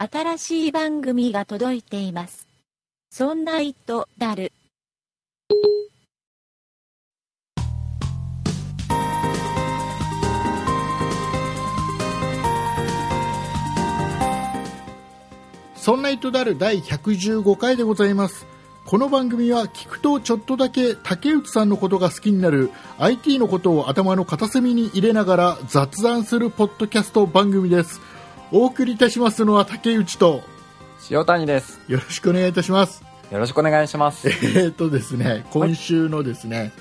新しい番組が届いています。そんな糸だる。そんな糸である第115回でございます。この番組は聞くとちょっとだけ竹内さんのことが好きになる IT のことを頭の片隅に入れながら雑談するポッドキャスト番組です。お送りいたしますのは竹内と塩谷です。よろしくお願いいたします。よろしくお願いします。えーとですね、今週のですね、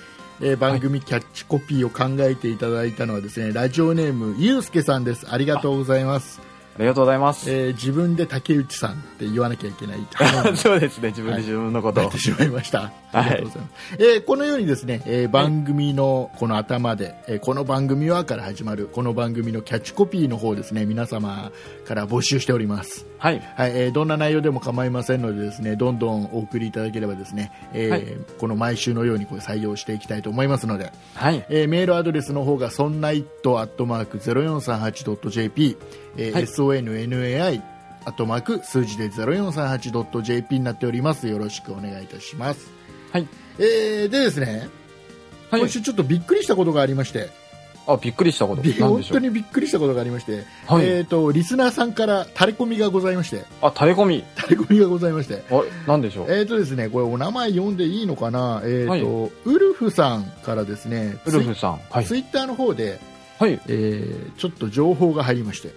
えー番組キャッチコピーを考えていただいたのはですね、ラジオネームゆうすけさんです。ありがとうございます。ありがとうございます。えー自分で竹内さんって言わなきゃいけない。そうですね、自分で自分のことをなって。しまいました。ありがとうござい。えーこのようにですね、えー番組のこの頭で、えーこの番組はから始まる、この番組のキャッチコピーの方ですね、皆様から募集しております。はい。はい、えーどんな内容でも構いませんのでですね、どんどんお送りいただければですね、えーはいこの毎週のようにこれ採用していきたいと思いますので、はい。えーメールアドレスの方が、そんな it アットマーク 0438.jp、えーはい sonnai アットマーク数字で 0438.jp になっております。よろしくお願いいたします。はい。えーでですね、はい今。週ちょっとびっくりしたことがありまして、あ、びっくりしたこと。本当にびっくりしたことがありまして、はいえっ、と、リスナーさんからタレコミがございまして、あ、垂れ込み。タレコミがございまして、あれ、なんでしょう？えっ、とですね、これお名前読んでいいのかな？えっ、と、ウルフさんからですね、ウルフさん。はい。ツイッターの方で、はい。えーちょっと情報が入りまして、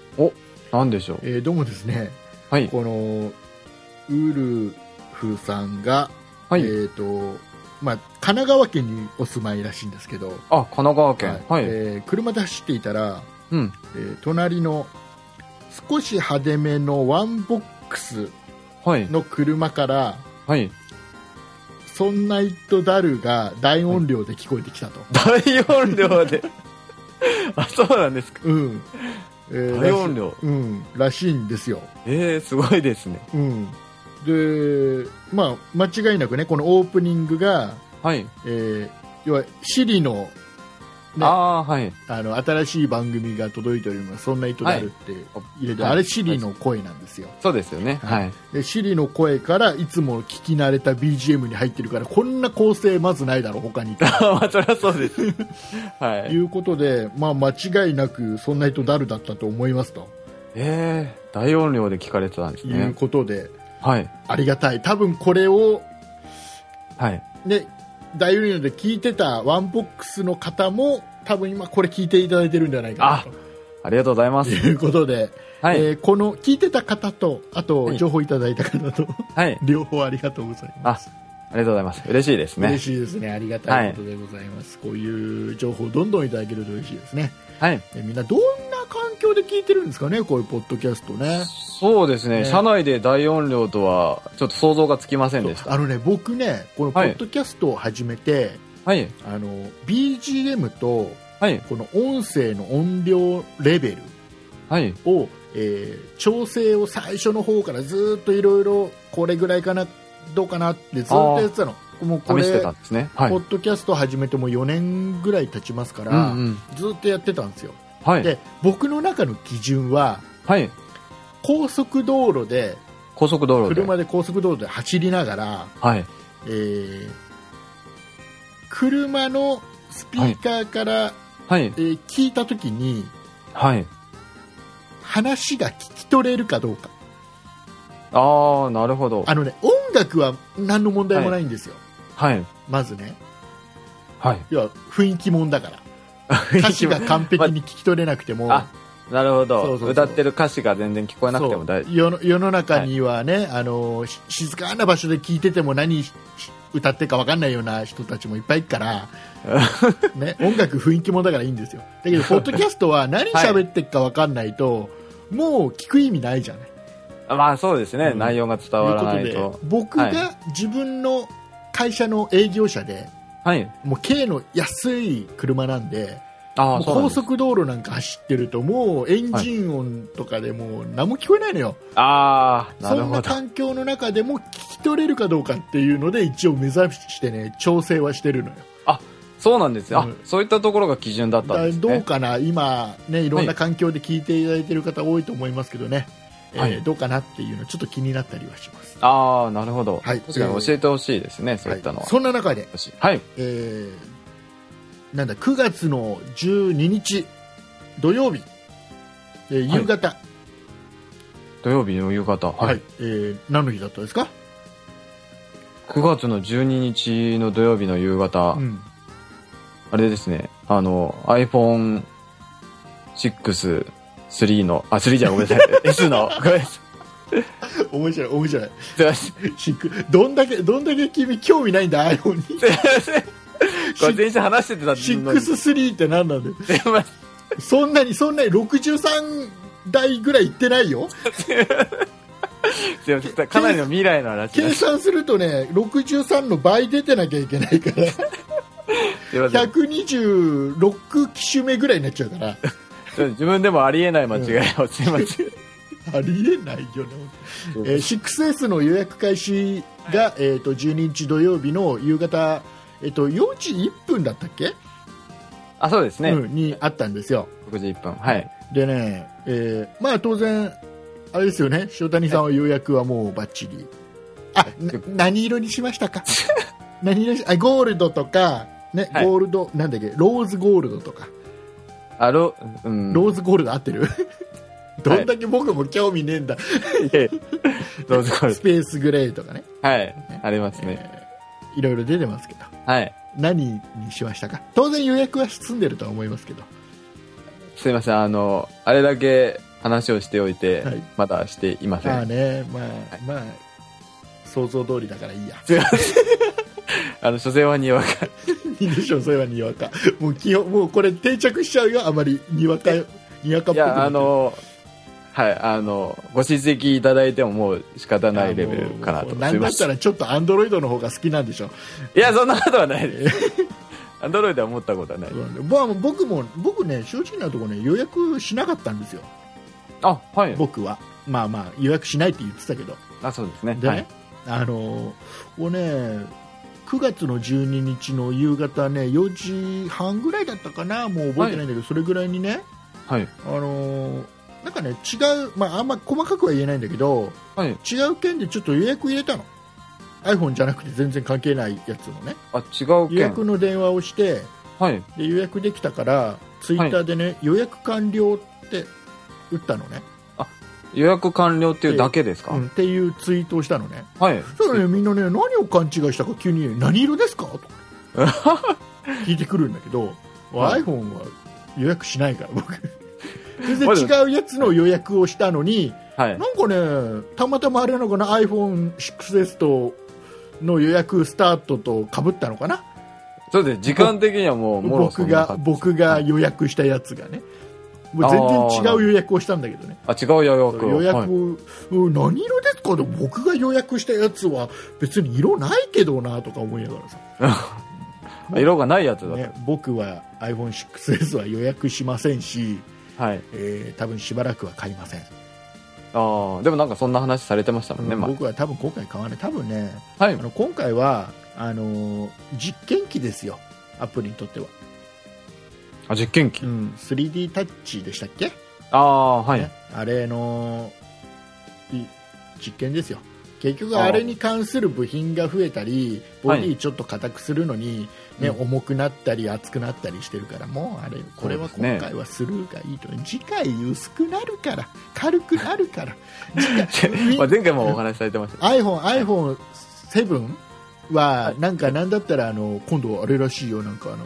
なんでしょう？えーどうもですね、はい。このウルフさんが、はい。えっ、と、まあ、神奈川県にお住まいらしいんですけど、あ、神奈川県。はい。えー車で走っていたら、うん。えー隣の少し派手めのワンボックスはい。の車から、はい。そんなイットダルが大音量で聞こえてきたと。大音量で。あ、そうなんですか。うん。えー大音量。うん、らしいんですよ。えー、すごいですね。うん。で、まあ、間違いなくね、このオープニングが、はい。えー要は、シリの、ねあはい。あの、新しい番組が届いております。そんな意図であるって入れて、はいあれシリの声なんですよ。そうですよね。はいはい。で、シリの声からいつも聞き慣れた BGM に入ってるから、こんな構成まずないだろう、他に。そりゃそうです。はいい。うことで、まあ、間違いなく、そんな人誰だったと思いますとえー、大音量で聞かれてたんですいうね。ことで、はい。ありがたい。多分これを、はい。ね、大音量で聞いてたワンボックスの方も、多分今これ聞いていただいてるんじゃないかなありがとうございまとす。いうことで、はい。えーこの聞いてた方と、あとはい情報いただいた方と、はい。両方ありがとうございます。ありがとうございます。嬉しいですね。嬉しいですね。ありがたいことでございます。こういう情報をどんどんいただけると嬉しいですね。はい。えみんなどんな環境で聞いてるんですかね、こういうポッドキャストね。そうですね。ね車内で大音量とは、ちょっと想像がつきませんでした。あのね、僕ね、このポッドキャストを始めて、はい。あの、BGM と、はい。この音声の音量レベルはい。を、えー調整を最初の方からずっといろいろこれぐらいかなどうかなってずっとやってたのもうこれね。はい。ポッドキャスト始めても4年ぐらい経ちますから、うんうん。ずっとやってたんですよはい。で僕の中の基準ははい。高速道路で高速道路で。車で高速道路で走りながら、はい。えー車のスピーカーから、はい。えー聞いた時にはい。話が聞き取れるかどうかああ、なるほど。あのね音楽は何の問題もないんですよ、はい。まずねはい。要は雰囲気もんだから 歌詞が完璧に聞き取れなくても、あなるほど。歌ってる歌詞が全然聞こえなくても大世の世の中にはね、あのし静かな場所で聞いてても何し歌ってるか分かんないような人たちもいっぱいいるから、ね、音楽雰囲気もんだからいいんですよ。だけどポッドキャストは何喋ってるか分かんないと、もう聞く意味ないじゃない。まあそうですね、うん。内容が伝わらないと。と僕が自分の会社の営業者で、はい。もう軽の安い車なんであ高速道路なんか走ってるともうエンジン音とかでもう何も聞こえないのよ、ああなそんな環境の中でも聞き取れるかどうかっていうので一応目指してね調整はしてるのよ。そうなんですよ、うん。あそういったところが基準だったんだですね。どうかな今ねいろんな環境で聞いていただいてる方多いと思いますけどね、えーはい。どうかなっていうのちょっと気になったりはします。ああ、なるほど。はい確かに教えてほしいですね、そういったのは。そんな中で、はい。えーなんだ9月の12日土曜日、えー夕方、土曜日の夕方。はいはい。えー何の日だったですか、9月の12日の土曜日の夕方、うん、あれですね、あの、iPhone6、3の、あ、3じゃごめんなさい。S の、ごめんなさい。面白い面白いすいません。シックどんだけどんだけ君興味ないんだ iPhone にすいません。これ全然話してたのに。すい63って何なんだよません。そんなにそんなに63台ぐらいいってないよすいません。かなりの未来の話計。算するとね63の倍出てなきゃいけないからすいません。126機種目ぐらいになっちゃうから 自分でもありえない間違いを、すいません。ありえないよね、えー 6S の予約開始が、えー、と12日土曜日の夕方、えー、と4時1分だったっけ、あ、そうですね。うん、にあったんですよ。6時1分。はい。でね、えーまあ当然あれですよね。塩谷さんは予約はもうバッチリ。あな何色にしましたか？何色あゴールドとか、ねはい。ゴールドなんだっけ？ローズゴールドとか。あろ、うん。ローズゴールド合ってる？どんだけ僕も興味ねえんだ、どうぞス。ペースグレーとかね、はい。ありますね。えーいろいろ出てますけどはい。何にしましたか？当然予約は済んでるとは思いますけどすいません。あの、あれだけ話をしておいて、はいまだしていません。まあねまあ、まあ想像通りだからいいやすいません。あの、所詮はにわか。いいでしょうそれはにわか？もう基本もうこれ定着しちゃうよあまりにわかにわかっぽくいや、あの、はい、あの、ご指摘いただいてももう仕方ないレベルかなと。すいません。なんだったらちょっとアンドロイドの方が好きなんでしょいや、そんなことはないです。アンドロイドは思ったことはない。まあ僕も僕ね正直なところね予約しなかったんですよあ、はい。僕はまあまあ予約しないって言ってたけどあ、そうですね。でね、はい。あのこうね9月の12日の夕方ね4時半ぐらいだったかなもう覚えてないんだけど、それぐらいにねはい。あのなんかね違う、まあ、あんま細かくは言えないんだけどはい。違う件でちょっと予約入れたの。iPhone じゃなくて全然関係ないやつのね。あ、違う予件。約の電話をしてはい。で予約できたからツイッターでね、予約完了って打ったのね、予約完了っていうだけですか、うん、っていうツイートをしたのね。はい。そしたらねみんなね何を勘違いしたか？急にね何色ですか？と。か 聞いてくるんだけど、はい。iPhone は予約しないから僕全然違うやつの予約をしたのにはい。なんかねたまたまあれなのかな iPhone6S との予約スタートとかぶったのかな？そうです。時間的にはもう、僕が僕が予約したやつがねもう全然違う予約をしたんだけどねあ、違う予約を。予約を、はいうん何色ですか？でも僕が予約したやつは別に色ないけどなとか思いながらさ、あ色がないやつだと。ね、僕は iPhone6S は予約しませんし、はい。えー多分しばらくは買いません、ああ、でもなんかそんな話されてましたもんね、ま僕は多分今回買わない多分ねあ。はいあ。の今回はあのー実験機ですよアプリにとっては、あ、実験機？うん、3D タッチでしたっけ、ああ、はい。ねあれのい実験ですよ結局あれに関する部品が増えたりボディちょっと硬くするのに、ねうん。重くなったり厚くなったりしてるからもうあれこれは今回はスルーがいいと、次回薄くなるから軽くなるから。前回もお話しされてました。iPhone iPhone7 はなんかなんだったらあの今度あれらしいよ。なんかあの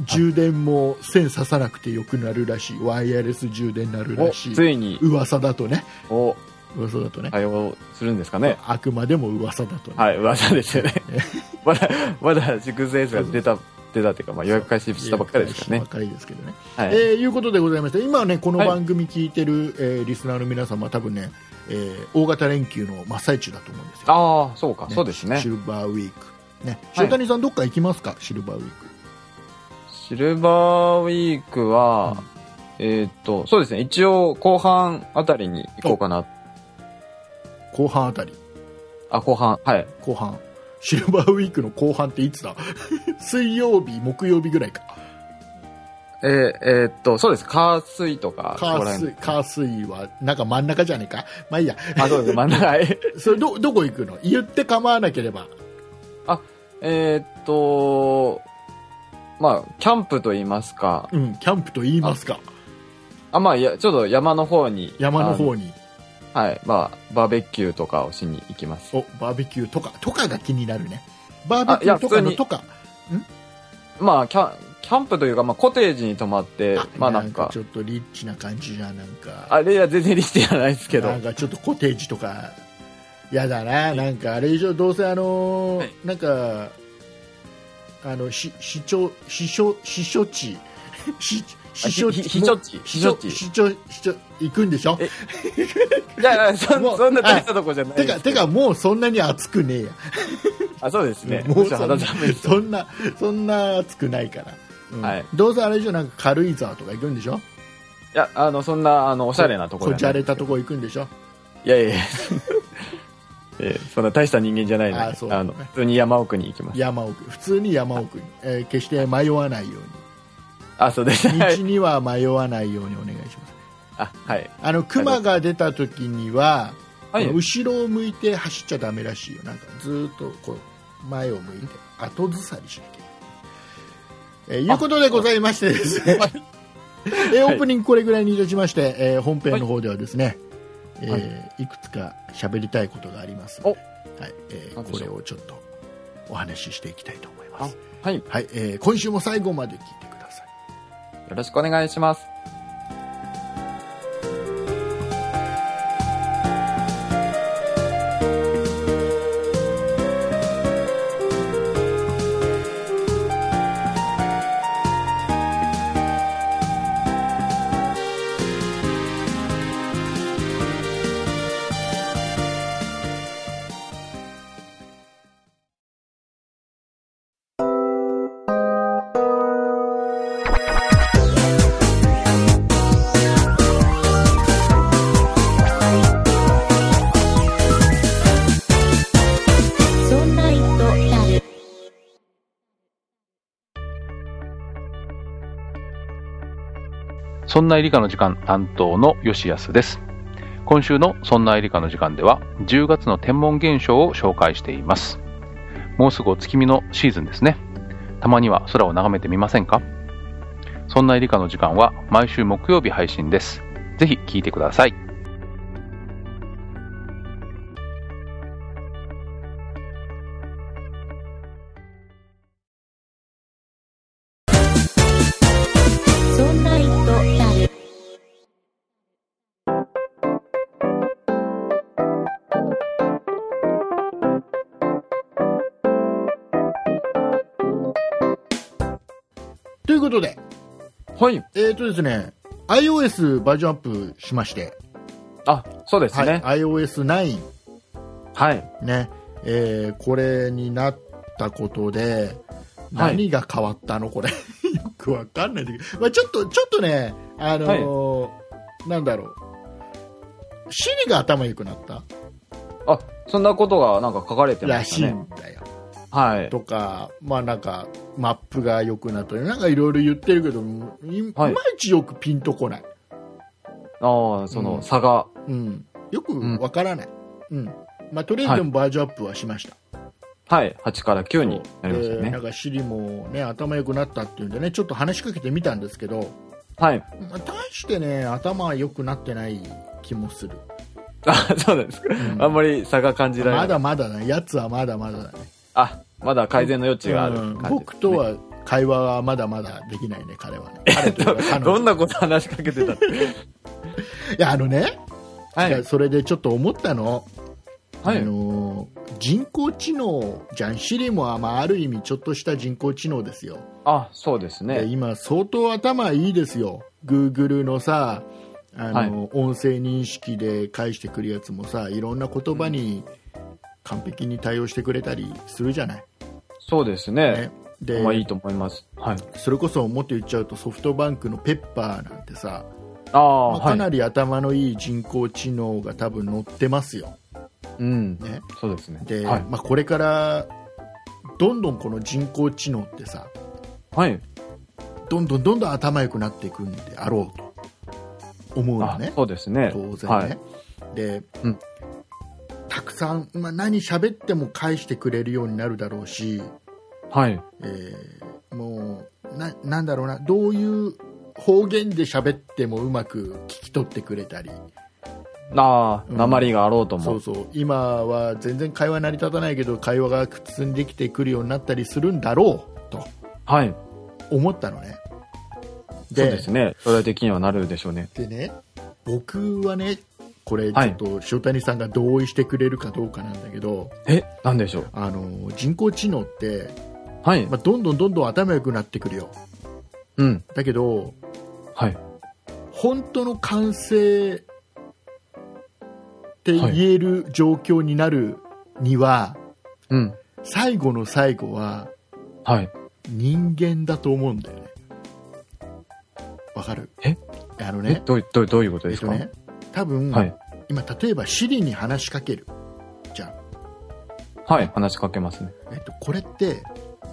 充電も線刺さなくてよくなるらしい。ワイヤレス充電になるお、らしい。ついに、噂だとね。お、噂だとね、対応するんですかね。あくまでも噂だとね、はい、噂ですよね。まだ、まだ 6S が出た、出たっていうか、まあ予約開始したばっかりですからね。ばっ。かりですけどね、はい。えーいうことでございまして今ねこのはい番組聞いてる、えーリスナーの皆様は多分ね、えー大型連休の真っ最中だと思うんですよ。ああ、そうか、ね。そうですね。シ。ルバーウィーク。ね。はい。塩谷さんどっか行きますか？シルバーウィーク。シルバーウィークは、えーっと、そうですね、一応後半あたりに行こうかな。後半あたりあ、後半、はい。後半シルバーウィークの後半っていつだ？水曜日木曜日ぐらいかえーえーっと、そうです。火水とか。カースイ、そこら辺カースイは、なんか真ん中じゃねえか？まあいいや。あ、そうです。真ん中。はいそれど、どこ行くの？言って構わなければ。えーっと、まあ、キャンプと言いますか。うん、キャンプと言いますか。あ、まあ、いや、ちょっと山の方に。山の方に。はい。まあ、バーベキューとかをしに行きます。お、バーベキューとか、とかが気になるね。バーベキューあいやとかのとか。まあ、キャン、キャンプというか、まあ、コテージに泊まって、まあなんか、ちょっとリッチな感じじゃん、なんか。あれは全然リストじゃないですけどな。んかちょっとコテージとか、やだな、なんかあれ以上、どうせあのーはいなんか、あの、し、市長、市所、市所地、市、市所ひひ避暑地避暑地市長、市長、行くんでしょ？え いやいや、そそんな大したとこじゃないてか。てかもうそんなに暑くねえや。あ、そうですね。もうそ。そんな、そんな暑くないから。うんはいどうせあれ以上なんか軽井沢とか行くんでしょ？いや、あの、そんな、あの、おしゃれなとこころじゃれたとこ行くんでしょ？いやいやいや。えーそんな大した人間じゃないのねあの、普通に山奥に行きます。山奥。普通に山奥に。えー決して迷わないようあ、そうです。道には迷わないようにお願いします。あ、はい。あの、熊が出た時には、はい。後ろを向いて走っちゃダメらしいよ。なんかずーっとこう、前を向いて後ずさりしなきゃ。えーいうことでございましてですね。えーオープニングこれぐらいにいたしまして、えー本編の方ではですね、いえーいくつか喋りたいことがありますので、はいえーこれをちょっとお話ししていきたいと思います。はい。よはい、えー今週も最後まで聞いてよ。ろしくお願いします。んな理科の時間担当の吉安です。今週のそんな理科の時間では10月の天文現象を紹介しています。もうすぐお月見のシーズンですね。たまには空を眺めてみませんか？そんな理科の時間は毎週木曜日配信です。ぜひ聞いてください。はい。えーとですね、iOS バージョンアップしまして、あ、そうですね。はい、iOS9 はい。ね、えーこれになったことで、はい何が変わったの？これ。よくわかんないんだけど、まあ、ちょっと、ちょっとね、あのーなんだろう。シリが頭良くなったあ、そんなことがなんか書かれてまらしいしたね。んだよ。はい。とか、まあなんか、マップが良くなったり、なんかいろいろ言ってるけど、いまいちよくピンとこない。ああ、そうんの差が。うん。よくわからない。うん。まあとりあえずでもバージョンアップはしました。はい。8から9になりましたね。でなんかシリもね、頭良くなったっていうんでね、ちょっと話しかけてみたんですけど、はい。まあ、大してね、頭は良くなってない気もする。あ、そうなんですか。んあんまり差が感じられない。まだまだね、やつはまだまだだね。あ、ままだ改善の余地があるうん僕とは会話はまだまだできないね、彼はね。彼というか彼女どんなこと話しかけてたって。いや、あのね、はいやそれでちょっと思ったの。はいあのー人工知能じゃん、シリも、まあ、ある意味ちょっとした人工知能ですよ。あ、そうですでね。今、相当頭いいですよ。Google のさ、あの音声認識で返してくるやつもさ、いろんな言葉に完璧に対応してくれたりするじゃない。そうですね。ね、で、まあいいと思います。はい。それこそもっと言っちゃうとソフトバンクのペッパーなんてさ、あ。かなり頭のいい人工知能が多分乗ってますよ。うん。ね、そうですね。で、はい。まあ、これからどんどんこの人工知能ってさはい。どんどんどんどん頭良くなっていくんであろうと思うのあねそうですね。当然ね、はい。で、うんたくさん、まあ、何喋っても返してくれるようになるだろうし、はい。えーもうななんだろうなどういう方言で喋ってもうまく聞き取ってくれたりああ、うん鉛があろうとも。そうそう今は全然会話成り立たないけど会話が普通にできてくるようになったりするんだろうとはい。思ったのねそうですね。将来的にはなるでしょうね。でね僕はねこれちょはいっと塩谷さんが同意してくれるかどうかなんだけど、え、なんでしょう？あの人工知能って、はい。まあ、どんどんどんどん頭良くなってくるようん。だけどはい。本当の完成って言える状況になるには、うん。最後の最後ははい。人間だと思うんだよねわかる？え？え、あのねどうい、どうどういうことですか、えっとね多分、はい。今例えば Siri に話しかけるじゃあ、はい。話しかけますね。えっと、これって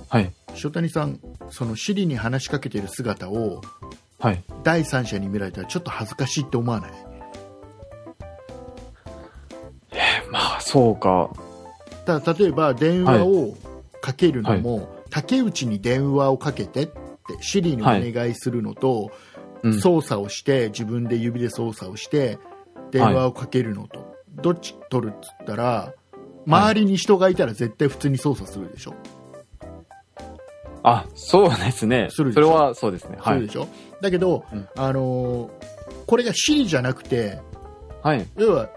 はい。塩谷さんその Siri に話しかけてる姿をはい。第三者に見られたらちょっと恥ずかしいって思わない？まあ、そうか。ただ例えば電話をかけるのも、竹内に電話をかけてって Siri にお願いするのと、うん。操作をして自分で指で操作をして電話をかけるのと、どっち取るっつったら周りに人がいたら絶対普通に操作するでしょ、あ、そうですね。するそれはそうですね。はいそうで。しょだけど、うんあのーこれが Siri じゃなくてはい。要は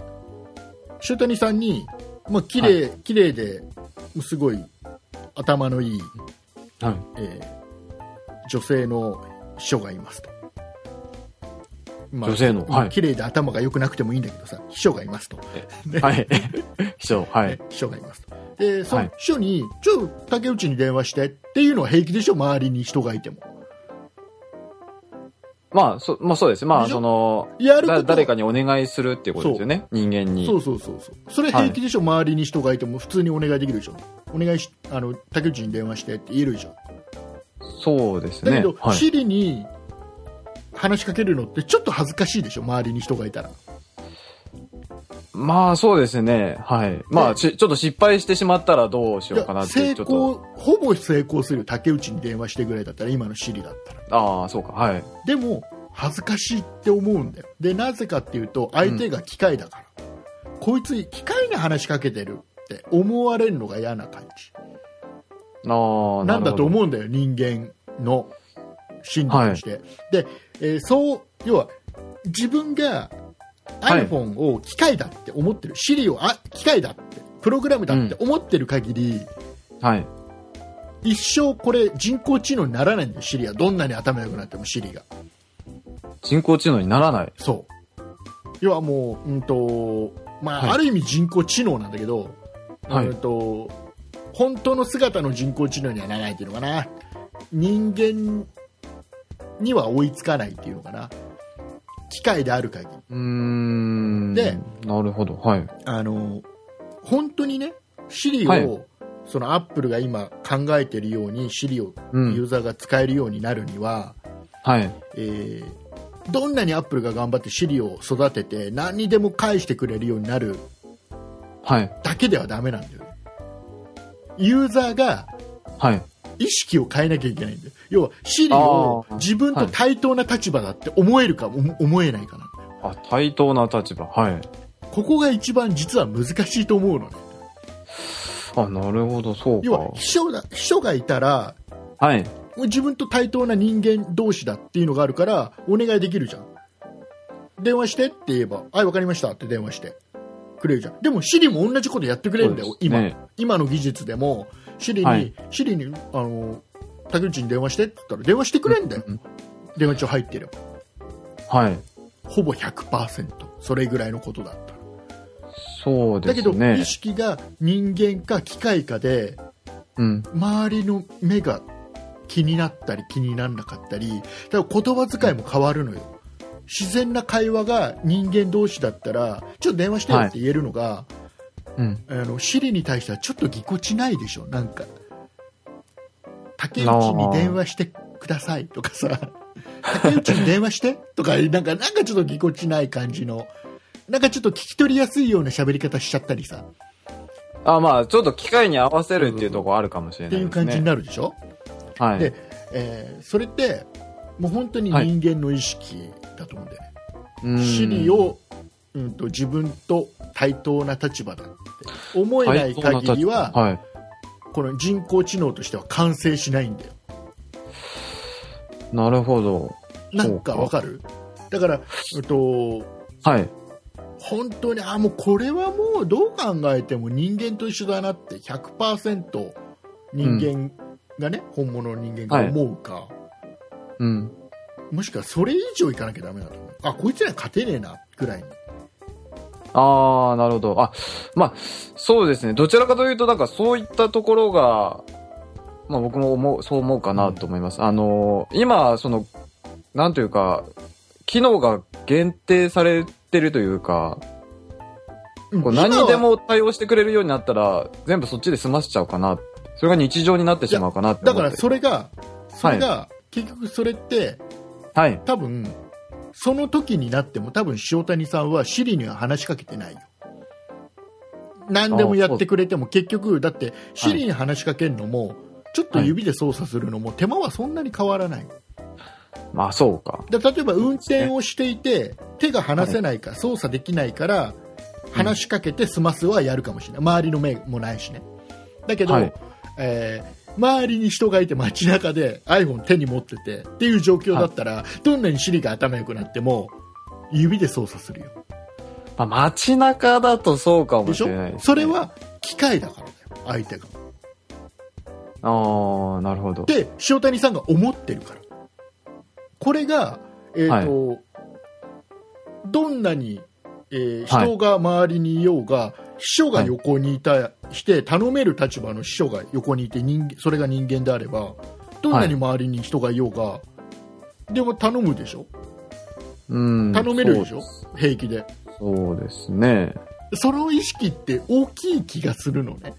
塩谷さんに、まあ綺麗綺麗ですごい頭のいい、はい。えー女性の秘書がいますと。ま女性のはい綺麗で頭が良くなくてもいいんだけどさ秘書がいますと、はい。秘書、はい。秘書がいますとでそのはい秘書に、ちょっと竹内に電話してっていうのは平気でしょ周りに人がいてもまあ、そ、まあそうです。まあ、その、やる誰かにお願いするっていうことですよね。人間に。そうそうそうそうそれ平気でしょ、周りに人がいても普通にお願いできるでしょ？お願いしあの竹内に電話してって言えるでしょ？そうですね。だけど、はい。シリに話しかけるのってちょっと恥ずかしいでしょ周りに人がいたらまあそうですね。はい。まあ、しちょっと失敗してしまったらどうしようかなって、成ちょっと。功ほぼ成功するよ竹内に電話してぐらいだったら今のシリだったらああ、そうか。はい。でも恥ずかしいって思うんだよでなぜかっていうと相手が機械だから、こいつ機械に話しかけてるって思われるのが嫌な感じああ、なんだとう思うんだよ人間の心理として、で、えーそう要は自分がはい。iPhone を機械だって思ってる、Siri をあ機械だってプログラムだって思ってる限り、はい。一生これ人工知能にならないんだよ Siri は。どんなに頭良くなっても Siri が。人工知能にならない。そう。要はもううんとまあ、はい。ある意味人工知能なんだけど、はい。うんと本当の姿の人工知能にはならないっていうのかな。人間には追いつかないっていうのかな機械である限りうーん。で、なるほど。はい。あの本当にね Siri を、はいそのアップルが今考えているように Siri をうん。ユーザーが使えるようになるには、はい。えーどんなにアップルが頑張って Siri を育てて何にでも返してくれるようになるはい。だけではダメなんだよねユーザーがはい。意識を変えなきゃいけないんだよ。要は Siri をあー。自分と対等な立場だって思えるか、思思えないかなあ、対等な立場。はい。ここが一番実は難しいと思うのね。あ、なるほど、そう要はか。秘書だ秘書がいたらはい。自分と対等な人間同士だっていうのがあるからお願いできるじゃん。電話してって言えば「はい分かりました」って電話してくれるじゃん。でも Siri も同じことやってくれるんだよ、ね。今。今の技術でも Siri に、はい。Siri にあの竹内に電話してって言ったら電話してくれるんだよ、うん電話帳入ってるはい。ほぼ100%それぐらいのことだった。らそうでだけど、すね意。識が人間か機械かでうん。周りの目が気になったり気にならなかったりだから言葉遣いも変わるのよ。自然な会話が人間同士だったらちょっと電話してよって言えるのが、うん。あのシリに対してはちょっとぎこちないでしょなんか竹内に電話してくださいとかさ、竹内に電話してとか、なんか、なんかちょっとぎこちない感じの、なんかちょっと聞き取りやすいような喋り方しちゃったりさ、あ、まあ、ちょっと機械に合わせるっていうところあるかもしれっないですね。ていう感じになるでしょ、はい。でえーそれって、もう本当に人間の意識だと思うんだよね。うんシリを、うん、と自分と対等な立場だって思えない限りは、はい。この人工知能としては完成しないんだよ。なるほど。なんかわかる？だから、うんと、はい。本当に、あ、もうこれはもうどう考えても人間と一緒だなって100%人間がね、本物の人間が思うか、うん。もしくはそれ以上いかなきゃダメだと思う。あ、こいつらに勝てねえな、ぐらいに。ああ、なるほど。あ、まあ、そうですね。どちらかというと、なんかそういったところが、まあ僕も思う、そう思うかなと思います。あのー今、その、なんというか、機能が限定されてるというか、うんこう何にでも対応してくれるようになったら、全部そっちで済ませちゃうかな。それが日常になってしまうかなってだ。からそれが、それが、結局それって、はい。多分、その時になっても多分塩谷さんはシリには話しかけてないよ。何でもやってくれても結局、だってシリに話しかけるのも、ちょっと指で操作するのも手間はそんなに変わらない。まあそうか。で例えば運転をしていて、手が離せないから、操作できないから、話しかけて済ますはやるかもしれない。周りの目もないしね。だけど、はいえー周りに人がいて街中で iPhone 手に持っててっていう状況だったら、どんなにシリが頭良くなっても、指で操作するよ。まあ街中だとそうかもしでしょれないです、ね。それ、は機械だからだよ、相手が。ああ、なるほど。で、塩谷さんが思ってるから。これが、えっ、と、どんなに、えーはい人が周りにいようが、秘書が横にいた、して、頼める立場の秘書が横にいて人間、それが人間であれば、どんなに周りに人がいようが、でも頼むでしょ？うん。頼めるでしょ？平気で。そうですね。その意識って大きい気がするのね。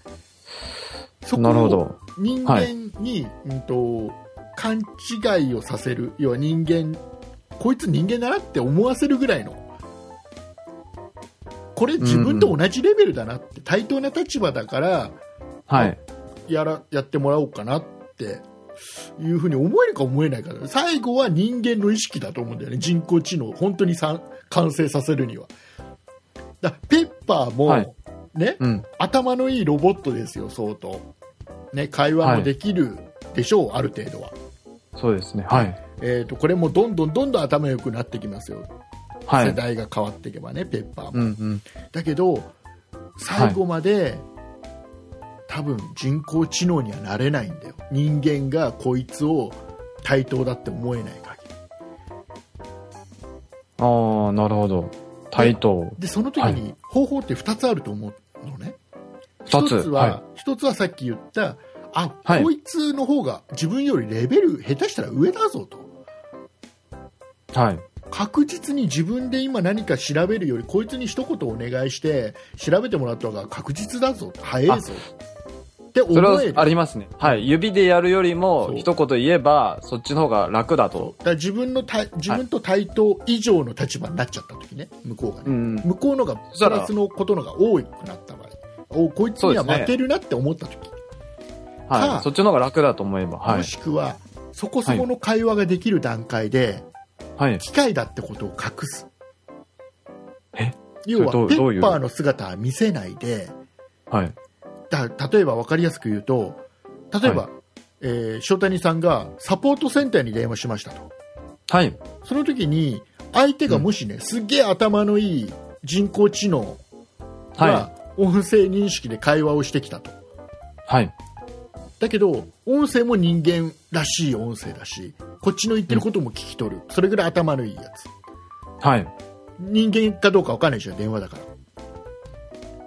そこをなるほど。人間に、うんと勘違いをさせる要は人間こいつ人間だなって思わせるぐらいのこれ自分と同じレベルだなって、対等な立場だからはい。やらやってもらおうかなっていうふうに思えるか思えないか最後は人間の意識だと思うんだよね。人工知能を本当にさん完成させるには。だペッパーも、はい。ねうん。頭のいいロボットですよ相当、ね、会話もできるでしょう、ある程度は、そうですね。はい。えー、とこれもどんどんどんどん頭良くなってきますよ、世はい。代が変わっていけばねペッパーも、うんうん。だけど最後まで、多分人工知能にはなれないんだよ人間がこいつを対等だって思えない限ああ、なるほど。対等。りでその時に方法って2つあると思うのね二つ一つは、は一つはさっき言ったあ、はいこいつの方が自分よりレベル下手したら上だぞとはい。確実に自分で今何か調べるよりこいつに一言お願いして調べてもらった方が確実だぞ早いぞって思それはありますね。はい。指でやるよりも一言言えば、そっちの方が楽だと。だ自分の対自分と対等以上の立場になっちゃった時ね向こうがね、うん。向こうのがプラスのことのが多くなった場合おこいつには負けるなって思った時、かはい。そっちの方が楽だと思えば。はもい。しくはそこそこの会話ができる段階で、はい。機械だってことを隠すえ？要はペッパーの姿は見せないではい。だ例えば分かりやすく言うと例えば、はえー塩谷さんがサポートセンターに電話しましたとはい。その時に相手がもしね、すっげえ頭のいい人工知能がは音声認識で会話をしてきたとい。はい。だけど音声も人間らしい音声だしこっちの言ってることも聞き取る、それぐらい頭のいいやつはい。人間かどうか分かんないでしょ電話だから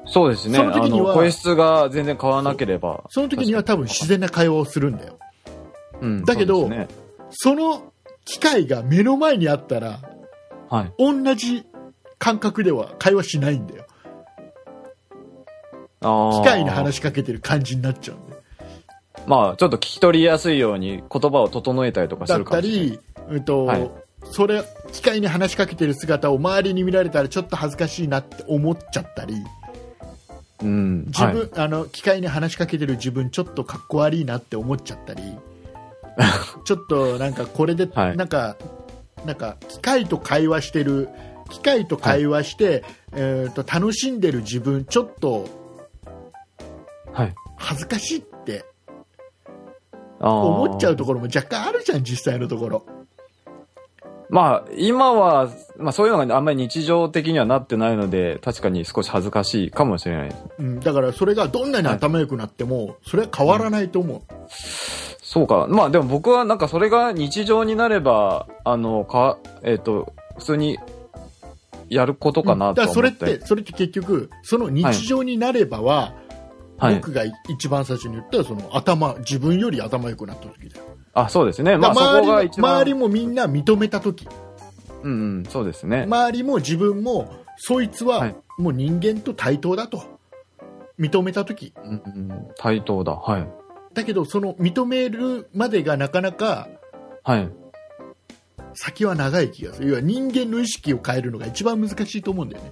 そうですね。その時にはあの、声質が全然変わらなければ。その時には多分自然な会話をするんだようん。だけどそねその機械が目の前にあったらはい。同じ感覚では会話しないんだよ。機械に話しかけてる感じになっちゃうまあ、ちょっと聞き取りやすいように言葉を整えたりとかすだったるかもしれない。り、うんとはいそれ機械に話しかけてる姿を周りに見られたらちょっと恥ずかしいなって思っちゃったりうん。自分、はいあの機械に話しかけてる自分ちょっとかっこ悪いなって思っちゃったり ちょっとなんかこれで、はいなんかなんか機械と会話してる機械と会話して、えー、と楽しんでる自分ちょっとはい。恥ずかしい思思っちゃうところも若干あるじゃん実際のところ。まあ、今は、まあそういうのがあんまり日常的にはなってないので、確かに少し恥ずかしいかもしれない。うん、だからそれがどんなに頭良くなっても、それは変わらないと思う、そうか。まあでも僕はなんかそれが日常になれば、あの、か、えっ、と、普通にやることかなとだからそれっは思って。てそれって結局その日常になればは、はい。僕が一番最初に言ったその頭自分より頭良くなった時だよ、あ、そうですね。まあ周り。も周りもみんな認めた時うんうん、そうですね。周りも自分もそいつははいもう人間と対等だと認めた時うんうん、対等だ。はい。だけどその認めるまでがなかなかはい。先は長い気がする要は人間の意識を変えるのが一番難しいと思うんだよね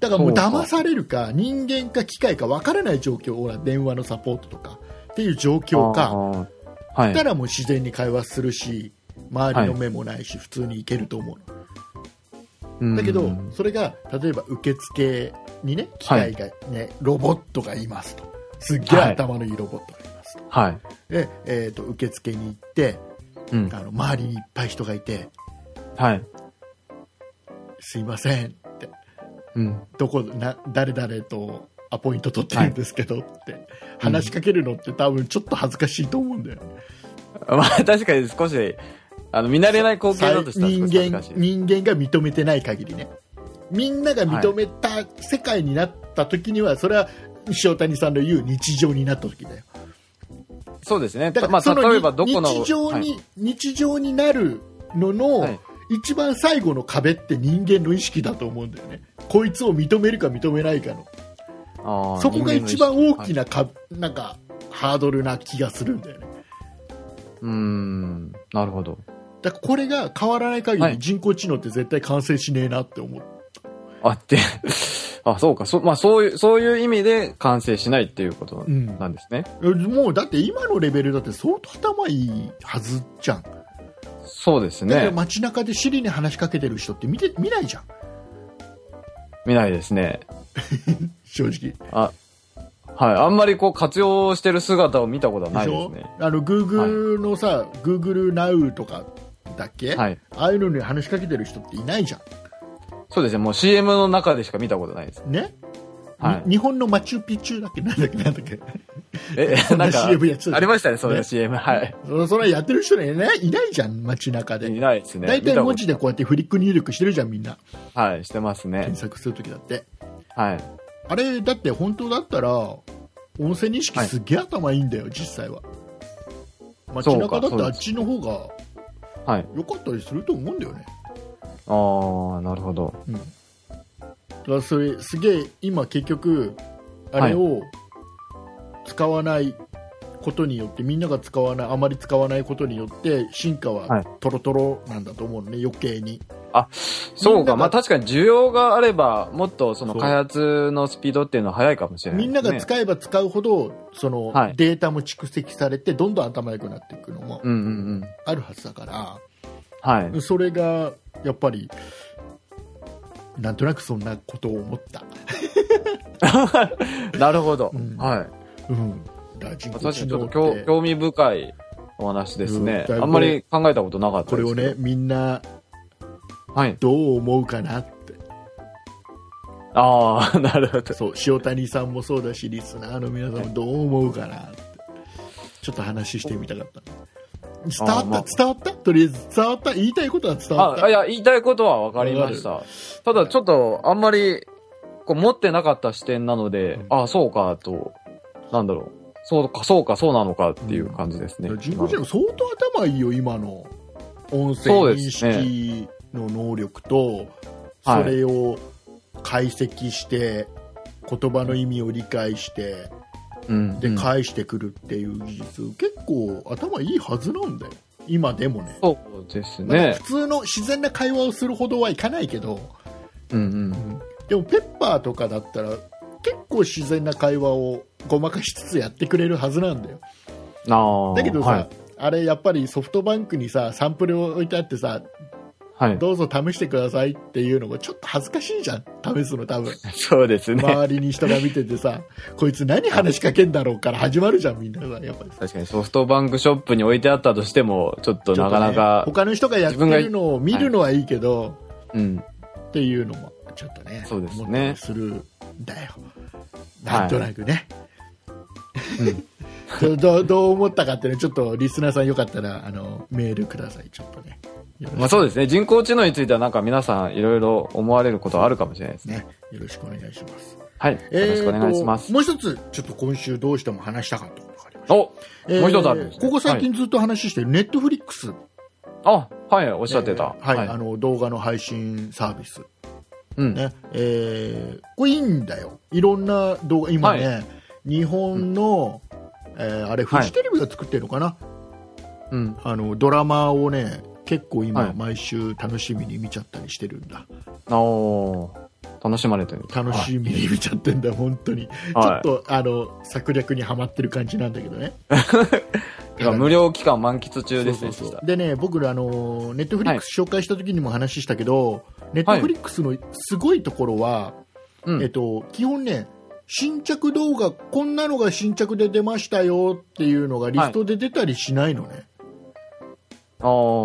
だからもう騙されるか人間か機械か分からない状況ほら電話のサポートとかっていう状況かはい。たらもう自然に会話するし周りの目もないし、普通にいけると思うのだけど、うんそれが例えば受付にね機械がね、ロボットがいますとすっげえはい頭のいいロボットがいますと、はい。で、えー、と受付に行ってうん。あの周りにいっぱい人がいてはい。すいませんうん。どこな誰々とアポイント取ってるんですけどって、話しかけるのって多分ちょっと恥ずかしいと思うんだよね、まあ確かに少し、あの、見慣れない光景だとしたら人間。人間が認めてない限りねみんなが認めた世界になった時には、それは塩谷さんの言う日常になった時だよそうですね。だから、まあ、例えばどこの。日常に、はい日常になるのの、はい一番最後の壁って人間の意識だと思うんだよね。こいつを認めるか認めないかの。そこが一番大き人間の意識。なか、なんかハードルな気がするんだよね。うーん、なるほど。だからこれが変わらない限はい。り人工知能って絶対完成しねえなって思う、あって、あ、そうか、そ、まあ、そういう、そういう意味で完成しないっていうことうんなんですね。もうだって今のレベルだって相当頭いいはずじゃんそうですね。街中でシリに話しかけてる人って見て見ないじゃん見ないですね。正直あ、はい。あんまりこう活用してる姿を見たことはないですね。あの Google のさ、Google Now とかだっけ、はい。ああいうのに話しかけてる人っていないじゃそうですね。もう CM の中でしか見たことないです。んね、はいに日本のマチュピチュだっけなんだっけなんだっけ？え、ななんか、CM やってたありましたね、そういうね CM。はい。そそれやってる人ねいないいないじゃん街中いでないですね。大体文字でこうやってフリック入力してるじゃんみんなはい、してますね検。索するときだってはい。あれだって本当だったら音声認識すっげえ頭いいんだよ、実際は街中だってあっちの方がはい。良かったりすると思うんだよねああ、なるほど。うん、だそれすげえ今結局あれを使わないことによって、みんなが使わないあまり使わないことによって進化ははいトロトロなんだと思うのね余計にそうか。まあ確かに需要があれば、もっとその開発のスピードっていうのは速いかもしれないね。んなが使えば使うほどその、はいデータも蓄積されてどんどん頭良くなっていくのも。あるはずだから、はい。それがやっぱりなんとなくそんなことを思った、なるほど。うんはい。うん、だから人っと知能って興興味深いお話ですね。うんあんまり考えたことなかったこれを。ねみんなはい。どう思うかなってああ、なるほど。そう塩谷さんもそうだしリスナーの皆さんもどう思うかなってちょっと話してみたかった伝わった、まあ。伝わった？とりあえず伝わった？言いたいことは伝わった？あ、いや、言いたいことは分かりました。ただ、ちょっと、あんまり、こう、持ってなかった視点なので、うん。あそうか、と、なんだろう。そうか、そうか、そうなのかっていう感じですね。人工知能相当頭いいよ今の。音声認識の能力とそ,、はい。れを解析して言葉の意味を理解してうん。でうん返してくるっていう技術、結構頭いいはずなんだよ今でもねそうですまあね普。通の自然な会話をするほどはいかないけど、うんうん。でもペッパーとかだったら結構自然な会話をごまかしつつやってくれるはずなんだよ。だけどさ、はい。あれやっぱりソフトバンクにさサンプル置いてあってさはい。どうぞ試してくださいっていうのがちょっと恥ずかしいじゃん。試すの多分。そうですね。周りに人が見ててさこいつ何話しかけんだろうから始まるじゃんみんなさやっぱり。確かにソフトバンクショップに置いてあったとしても、ちょっとなかなちょっとねか、他の人がやってるのを見るのはいいけど、うん。っていうのもちょっとねそうですね。するんだよ。なんとなくね、ど どうどう思ったかっていうのちょっとリスナーさんよかったらあのメールくださいちょっとねまあそうですね。人工知能についてはなんか皆さんいろいろ思われることはあるかもしれないですね。ねよろしくお願いしますはい。よろしくお願いします。もう一つちょっと今週どうしても話したかったことがありますおもう一つあるんですねここ最近ずっと話してるネットフリックスあ、はい、おっしゃってた。えーはい、あの動画の配信サービスうん。ねえーこれいいんだよいろんな動画今ね、は日本の、えーあれフジテレビが作ってるのかな、うん。あのドラマをね結構今、はい。毎週楽しみに見ちゃったりしてるんだ。おー楽しまれてる。楽しみに見ちゃってんだ、本当に、はい。ちょっとあの策略にはまってる感じなんだけどね。今無料期間満喫中ですね。そうそうそしたそうでね僕らあのネットフリックス紹介した時にも話したけど、ネットフリックスのすごいところは、うん。えっと、基本ね新着動画こんなのが新着で出ましたよっていうのがリストで出たりしないのね、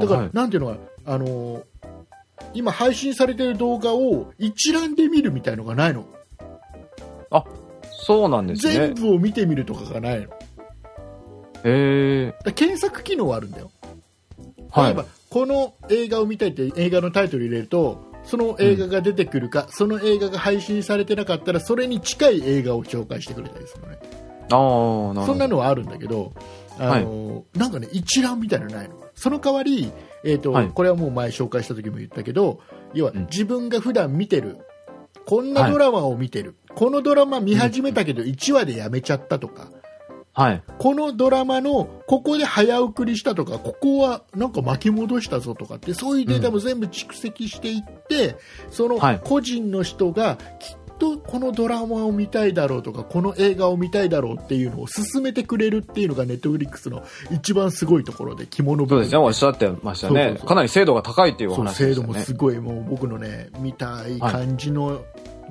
だから、はいなんていうのかなあの今配信されてる動画を一覧で見るみたいのがないの、そうなんです全ね。部を見てみるとかがないのへえ。ら検索機能はあるんだよはい例えば、。この映画を見たいって映画のタイトル入れるとその映画が出てくるか、その映画が配信されてなかったらそれに近い映画を紹介してくれたりするのねああ、なるほど。そんなのはあるんだけどあの、なんかね一覧みたいなのないのその代わり、えーとはい。これはもう前紹介した時も言ったけど要はうん。自分が普段見てるこんなドラマを見てる、このドラマ見始めたけど1話でやめちゃったとか、はい。このドラマのここで早送りしたとかここはなんか巻き戻したぞとかってそういうデータも全部蓄積していって、そのはい。個人の人がきっとこのドラマを見たいだろうとかこの映画を見たいだろうっていうのを進めてくれるっていうのがネットフリックスの一番すごいところで肝の部分そうですね。おっしゃってましたね。かなり精度が高いっていう話でね。精度もす。ごいもう。僕のね見たい感じの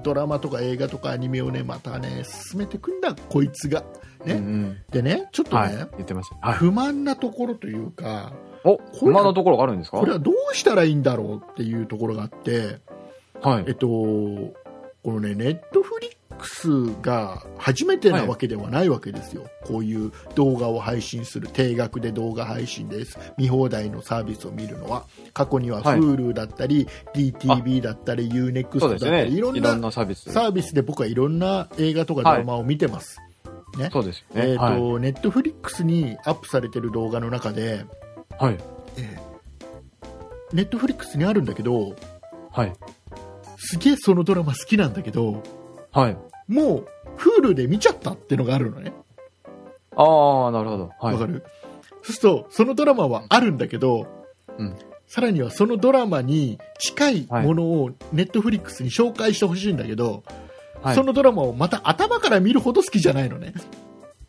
ドラマとか映画とかアニメをねまたね進めてくんだこいつがね、うんう。んでねちょっとね、はい。言ってました。はい。不満なところという。かお、れ不満のところがあるんですかこれはどうしたらいいんだろう。っていう。ところがあって、はいえっ。と、このね、ネットフリックスが初めてなわけではないわけですよ、こういう動画を配信する、定額で動画配信です、見放題のサービスを見るのは、過去にははい Hulu だったり、DTV だったり、UNEXT。だったり、いろんななサービス。で僕はいろんな映画とかドラマを見てます。ねそうですよね。えっとはい。ネットフリックスにアップされてる動画の中で、はい。ネットフリックスにあるんだけど、はい。すげえそのドラマ好きなんだけど、はい。もう Hulu で見ちゃったってのがあるのね。ああ、なるほど。わ、はい。かる？そうすると、そのドラマはあるんだけど、うんさらにはそのドラマに近いものをネットフリックスに紹介してほしいんだけど、はいそのドラマをまた頭から見るほど好きじゃないのね。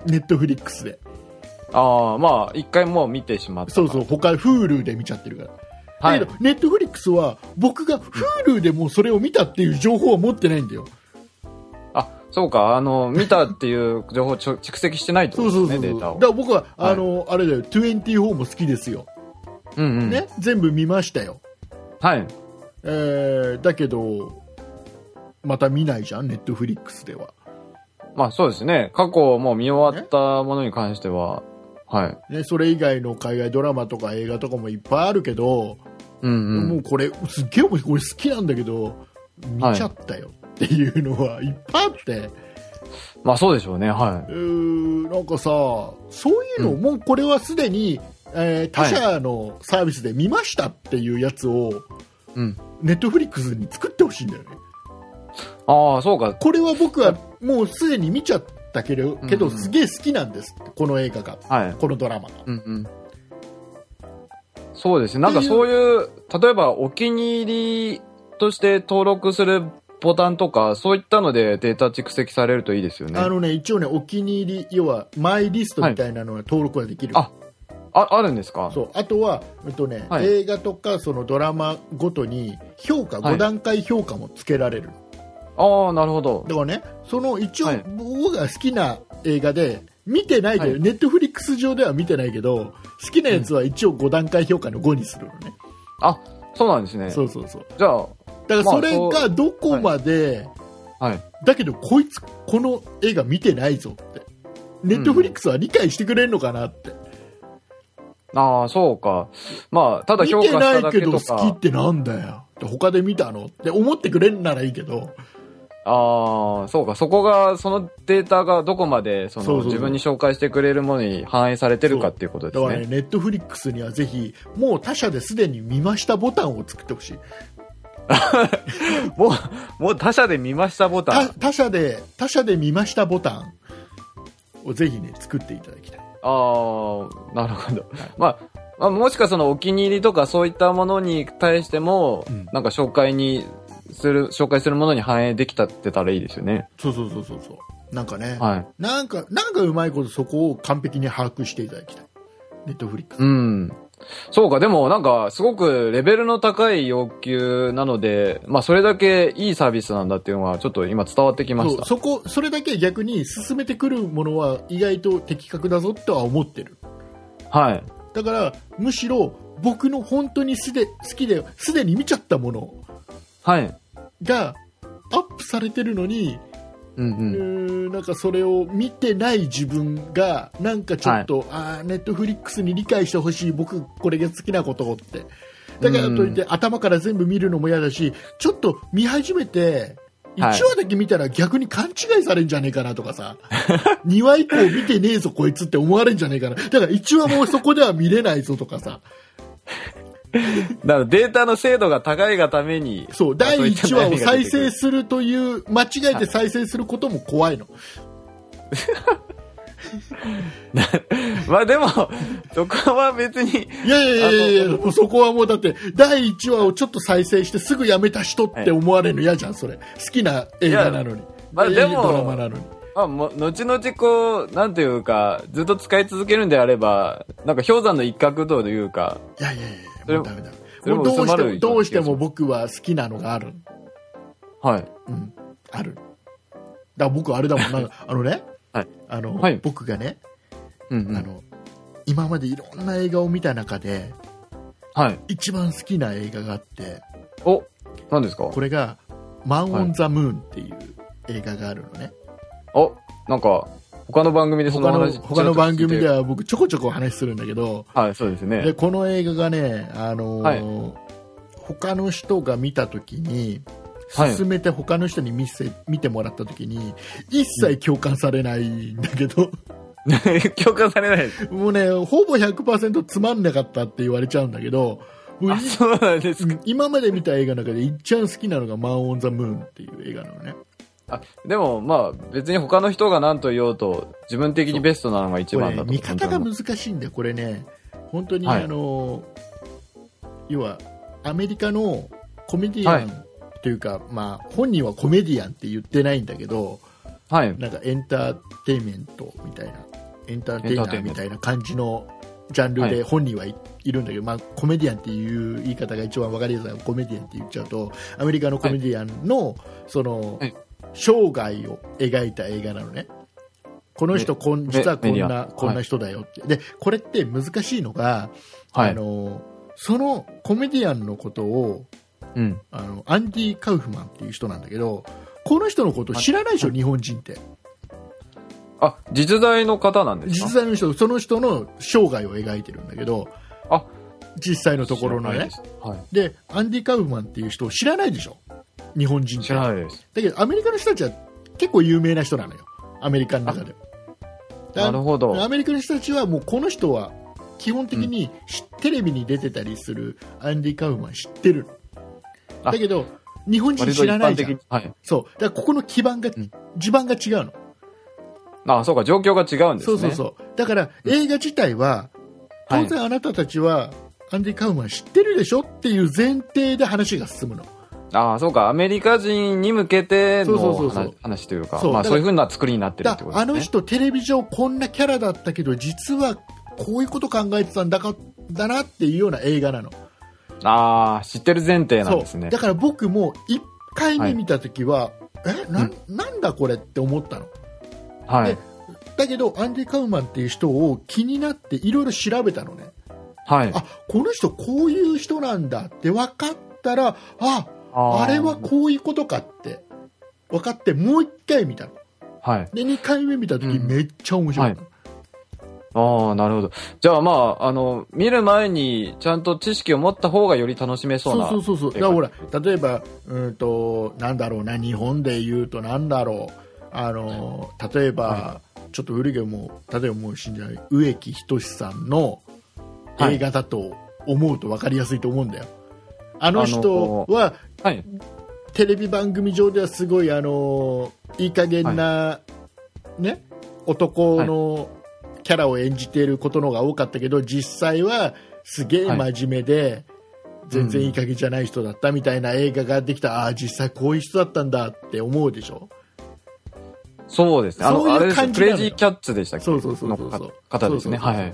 ネットフリックスで。ああ、まあ、一回もう見てしまった。そうそう、他 Hulu で見ちゃってるから。はいだけど、ネットフリックスは僕が Hulu でもうそれを見たっていう情報は持ってないんだよ。あ、そうか、あの、見たっていう 情報をちょ蓄積してないってことですね、そうそうそうそう。データをだか。ら僕は、はいあの、あれだよ、24も好きですよ。うんうん。ね、全部見ましたよ。はい。えーだけど、また見ないじゃん、ネットフリックスでは。まあそうですね。過去もう見終わったものに関しては、はい。ね、それ以外の海外ドラマとか映画とかもいっぱいあるけど、うんうん。もうこれ、すっげえこれ好きなんだけど、見ちゃったよっていうのはいっぱいあって、まあそうでしょうね、はうーなんかさ、そういうの、うんもうこれはすでに、えー他社のサービスで見ましたっていうやつを、い。うん。ネットフリックスに作ってほしいんだよね。ああ、そうか。これは僕はもうすでに見ちゃったけど、けどうんうんすげえ好きなんですってこの映画がはい。このドラマがうんうん。そうですね。なんかそういう、例えばお気に入りとして登録するボタンとか、そういったのでデータ蓄積されるといいですよね。あのね一応ねお気に入り要はマイリストみたいなのが登録ができる、ああ、あるんですか？そう。あとは、えっとねはい。映画とかそのドラマごとに評価はい5段階評価もつけられる、ああ、なるほど。だからねその一応、はい。僕が好きな映画で見てないけど、はい。ネットフリックス上では見てないけど好きなやつは一応5段階評価の5にするのね、あ、そうなんですね。そうそうそう。じゃあ、だからそれまあがどこまで、はい。だけどこいつこの映画見てないぞって。ネットフリックスは理解してくれるのかなって、ああ、そうか。まあ、ただ見評価したてないだけとけど好きっか。てなんだよ。他で見たのって思ってくれるならいいけどああ、そうか。そこが、そのデータがどこまで、その自分に紹介してくれるものに反映されてるかっていうことですね。だからねネットフリックスにはぜひもう他社ですでに見ましたボタンを作ってほしい もう、もう他社で見ましたボタ他ン。他社で他社で見ましたボタンをぜひね作っていただきたいああ、なるほど。まあ、まあ、もしかそのお気に入りとかそういったものに対しても、うんなんか紹介にする、紹介するものに反映できたってたらいいですよね。そうそうそうそうそうなんかね、はい。なんかなんかうまいことそこを完璧に把握していただきたいネットフリックスうん。そうか、でもなんかすごくレベルの高い要求なので、まあそれだけいいサービスなんだっていうのはちょっと今伝わってきました。そこそれだけ逆に進めてくるものは意外と的確だぞとは思ってるはい。だからむしろ僕の本当にすで好きですでに見ちゃったものはい。がアップされてるのにうんう。うんなんかそれを見てない自分がなんかちょっと、あネットフリックスに理解してほしい僕これが好きなことって。だからといって頭から全部見るのも嫌だしちょっと見始めて1はい。話だけ見たら逆に勘違いされんじゃねえかなとかさ。2話以降見てねえぞこいつって思われんじゃねえかな。だから1話もそこでは見れないぞとかさ だからデータの精度が高いがために、そう第そういった1話を再生するという間違えて再生することも怖いの。まあでも、そこは別に、いやいやいやいやそこはもうだって第1話をちょっと再生してすぐやめた人って思われるの嫌じゃんそれ。好きな映画なのに。まあでもドラマなのに。まあ、も後々こう、なんていうか、ずっと使い続けるんであれば、なんか氷山の一角というか、いやいやいそれやもうダメだ。ももうどうしてもどうしても僕は好きなのがある。はい。うん。ある。だから僕あれだもん。なんか あのね、はい。あのはい。僕がね、うんうん。あの今までいろんな映画を見た中ではい。一番好きな映画があってお、何ですか？これが「マン・オン・ザ・ムーン」っていう映画があるのね、お、なんか、他の番組でその他の話。他の番組では。は僕ちょこちょこお話しするんだけどはい、そうですねで。この映画がね、あのー他の人が見た時にはい進めて他の人に見せ見てもらった時に一切共感されないんだけど、共感されない。もうねほぼ100%つまんなかったって言われちゃうんだけどそうなんですか。今まで見た映画の中で一番好きなのが「マン・オン・ザ・ムーン」っていう映画なのねあ、でも、まあ、別に他の人が何と言おうと、自分的にベストなのが一番だと。ね見方が本難しいんだよこれね。本当に、はい。あの要はアメリカのコメディアはンというか、まあ、本人はコメディアンって言ってないんだけどはい。なんかエンターテインメントみたいなエンターテイナーみたいな感じのジャンルはい。で本人はい,、い、るんだけど、まあ、コメディアンっていう言い方が一番わかりやすいコメディアンって言っちゃうとアメリカのコメディアンの,、そのはい生涯を描いた映画なのね。この人こんメ実はこんなこんな人だよって、でこれって難しいのが、はい。あのそのコメディアンのことをうん。あのアンディ・カウフマンっていう人なんだけどこの人のこと知らないでしょ、日本人って。あ、実在の方なんですか？実際の人その人の生涯を描いてるんだけどあ。実際のところのね。はい。でアンディ・カウフマンっていう人を知らないでしょ？日本人知らないです。だけどアメリカの人たちは結構有名な人なのよアメリカの中でだなるほど。アメリカの人たちはもうこの人は基本的にし、テレビに出てたりするアンディ・カウフマン知ってるだけど日本人知らないじゃん。はい。そうだからここの基盤が、うん地盤が違うのあ、そうか、状況が違うんですね。そうそうそう。だから、映画自体は、当然あなたたちは、アンディ・カウマン知ってるでしょっていう前提で話が進むの。ああ、そうか、アメリカ人に向けての話話というか、そうまあそういうふうな作りになってるっだてことですね。あの人、テレビ上こんなキャラだったけど、実はこういうこと考えてたんだか、だなっていうような映画なの。ああ、知ってる前提なんですね。だ。から僕も1回目見た時は、えな、なんだこれって思ったの。はいで。だけど、アンディ・カウマンっていう人を気になっていろいろ調べたのね。はい。あ、この人こういう人なんだって分かったら、あ、あれはこういうことかって分かってもう1回見たの。はい。で、2回目見た時うんめっちゃ面白いの。ああ、なるほど。じゃあまあ、あの、見る前にちゃんと知識を持った方がより楽しめそうな。そうそうそうそう。だからほら、例えば、うんと、なんだろうな、日本で言うとなんだろう。あの、例えば、はちょっと古いけどもう、例えばもう死んじゃない、植木仁さんのはい映画だと思うと分かりやすいと思うんだよ。あの人は、はい。テレビ番組上ではすごい、あの、いい加減な、ね、男のキャラを演じていることの方が多かったけど、実際はすげえ真面目で、全然いい加減じゃない人だったみたいな映画ができた、ああ、実際こういう人だったんだって思うでしょ？そうですね。あの、そういう感じクレイジーキャッツでしたっけ？そうそうそうそうのか方ですね。そうそうそうはい。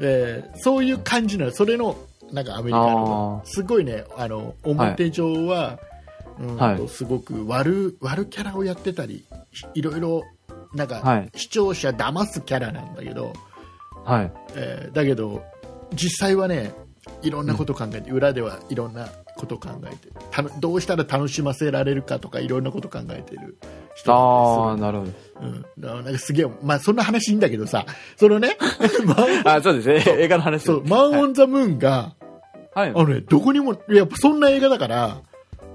でそういう感じなのそれのなんかアメリカの。すごいねあの表上は、うんとはい。すごく悪悪キャラをやってたりいいろいろなんか、はい。視聴者騙すキャラなんだけど、はい。えーだけど実際はねいろんなこと考えて、裏ではいろんなこと考えてたのどうしたら楽しませられるかとかいろんなこと考えてる人ああ、なるほど。うん、なんかすげえ、まあ、そんな話いいんだけどさそのね あそうですね。映画の話。そう。マン・オン・ザ・ムーンが、はい。あのね、どこにも、やっぱそんな映画だから、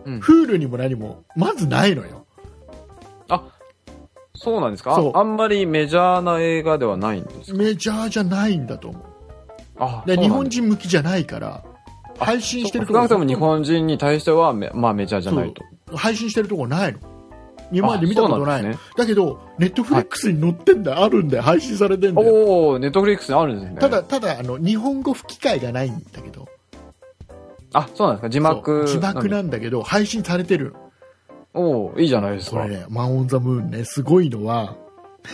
うんフールにも何も、まずないのよ。あ、そうなんですか？ああんまりメジャーな映画ではないんですか？メジャーじゃないんだと思う。あで日本人人向きじゃないから、配信してるとこ少なくとも日本人に対してはめ、まあメジャーじゃないと。配信してるとこないの。今まで見たことないねだけど、ネットフリックスに載ってんだよ、あるんだよ、配信されてんだよ。おおネットフリックスにあるんですね。ただ、ただ、あの、日本語吹き替えがないんだけど、あ、そうなんですか？字幕。字幕なんだけど、配信されてるの。おおいいじゃないですか。これね、マン・オン・ザ・ムーンね、すごいのは、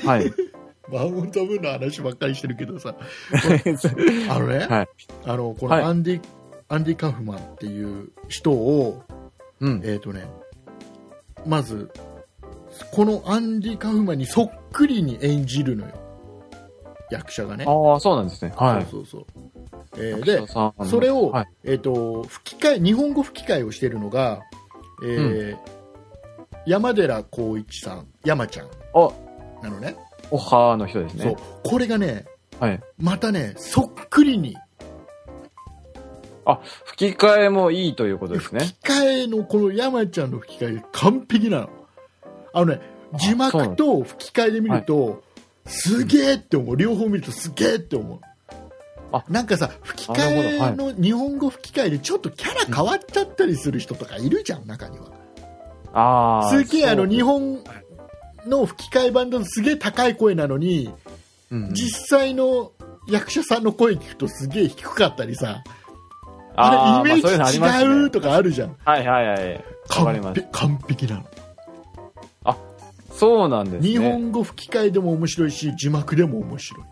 はい。マン・オン・ザ・ムーンの話ばっかりしてるけどさ、あのね、はい。あの、このはいアンディ、アンディ・カフマンっていう人を、うん。えっ、とね、まず、このアンディ・カフマンにそっくりに演じるのよ。役者がね。ああ、そうなんですね。はい。そうそうそう。えーでそれを、はい。えっ、と、吹き替え、日本語吹き替えをしてるのが、えー山寺宏一さん、山ちゃんあ、なのね。オハの人ですそうね。。これがね、はい。またね、そっくりに、あ、吹き替えもいいということですね。吹き替えのこの山ちゃんの吹き替え完璧なの。あのね、字幕と吹き替えで見ると、すげえって思う。両方見るとすげえって思う。あなんかさ、吹き替えほの日本語吹き替えでちょっとキャラ変わっちゃったりする人とかいるじゃん、中には。ああ。すげえあの日本の吹き替え版だとすげえ高い声なのに、うん実際の役者さんの声聞くとすげえ低かったりさ、あれイメージ違うとかあるじゃん。はいはいはい。完璧。完璧なの。そうなんですね。日本語吹き替えでも面白いし字幕でも面白い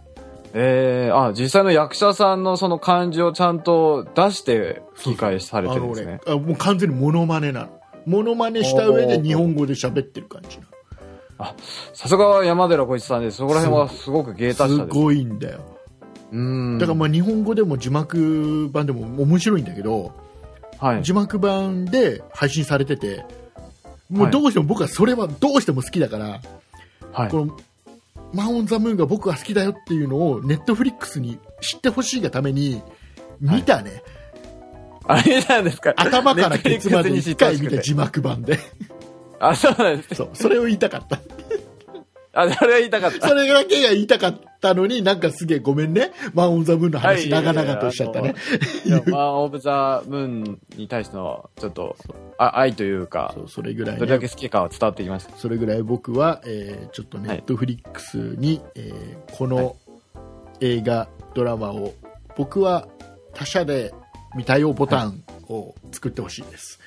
ええあ、実際の役者さんのその感じをちゃんと出して吹き替えされてるんですね。ねあもう完全にモノマネなのモノマネした上で日本語で喋ってる感じなさすが山寺浩一さんで、そこら辺はすごく芸達者です。のすごいんだようん。だからまあ日本語でも字幕版でも面白いんだけどはい。字幕版で配信されててもうどうしても僕はそれはどうしても好きだから、はい。このマン・オン・ザ・ムーンが僕が好きだよっていうのをネットフリックスに知ってほしいがために見たね、あれなんですか？頭からケツまで1回見てた字幕版で。あ、そうなんですね。そうそれを言いたかったあ、それは言いたかった。それだけが言いたかっったのになんかすげえごめんね。マン・オブ・ザ・ムーンの話はい長々としちゃったね。いやマン・オブ・ザ・ムーンに対しての、ちょっと、あ愛というかそ、うそれぐらい、どれだね、け好きかは伝わってきました。それぐらい僕は、えーちょっとネットフリックスに、えーこの映画、ドラマを僕は他社で見たよボタンを作ってほしいです。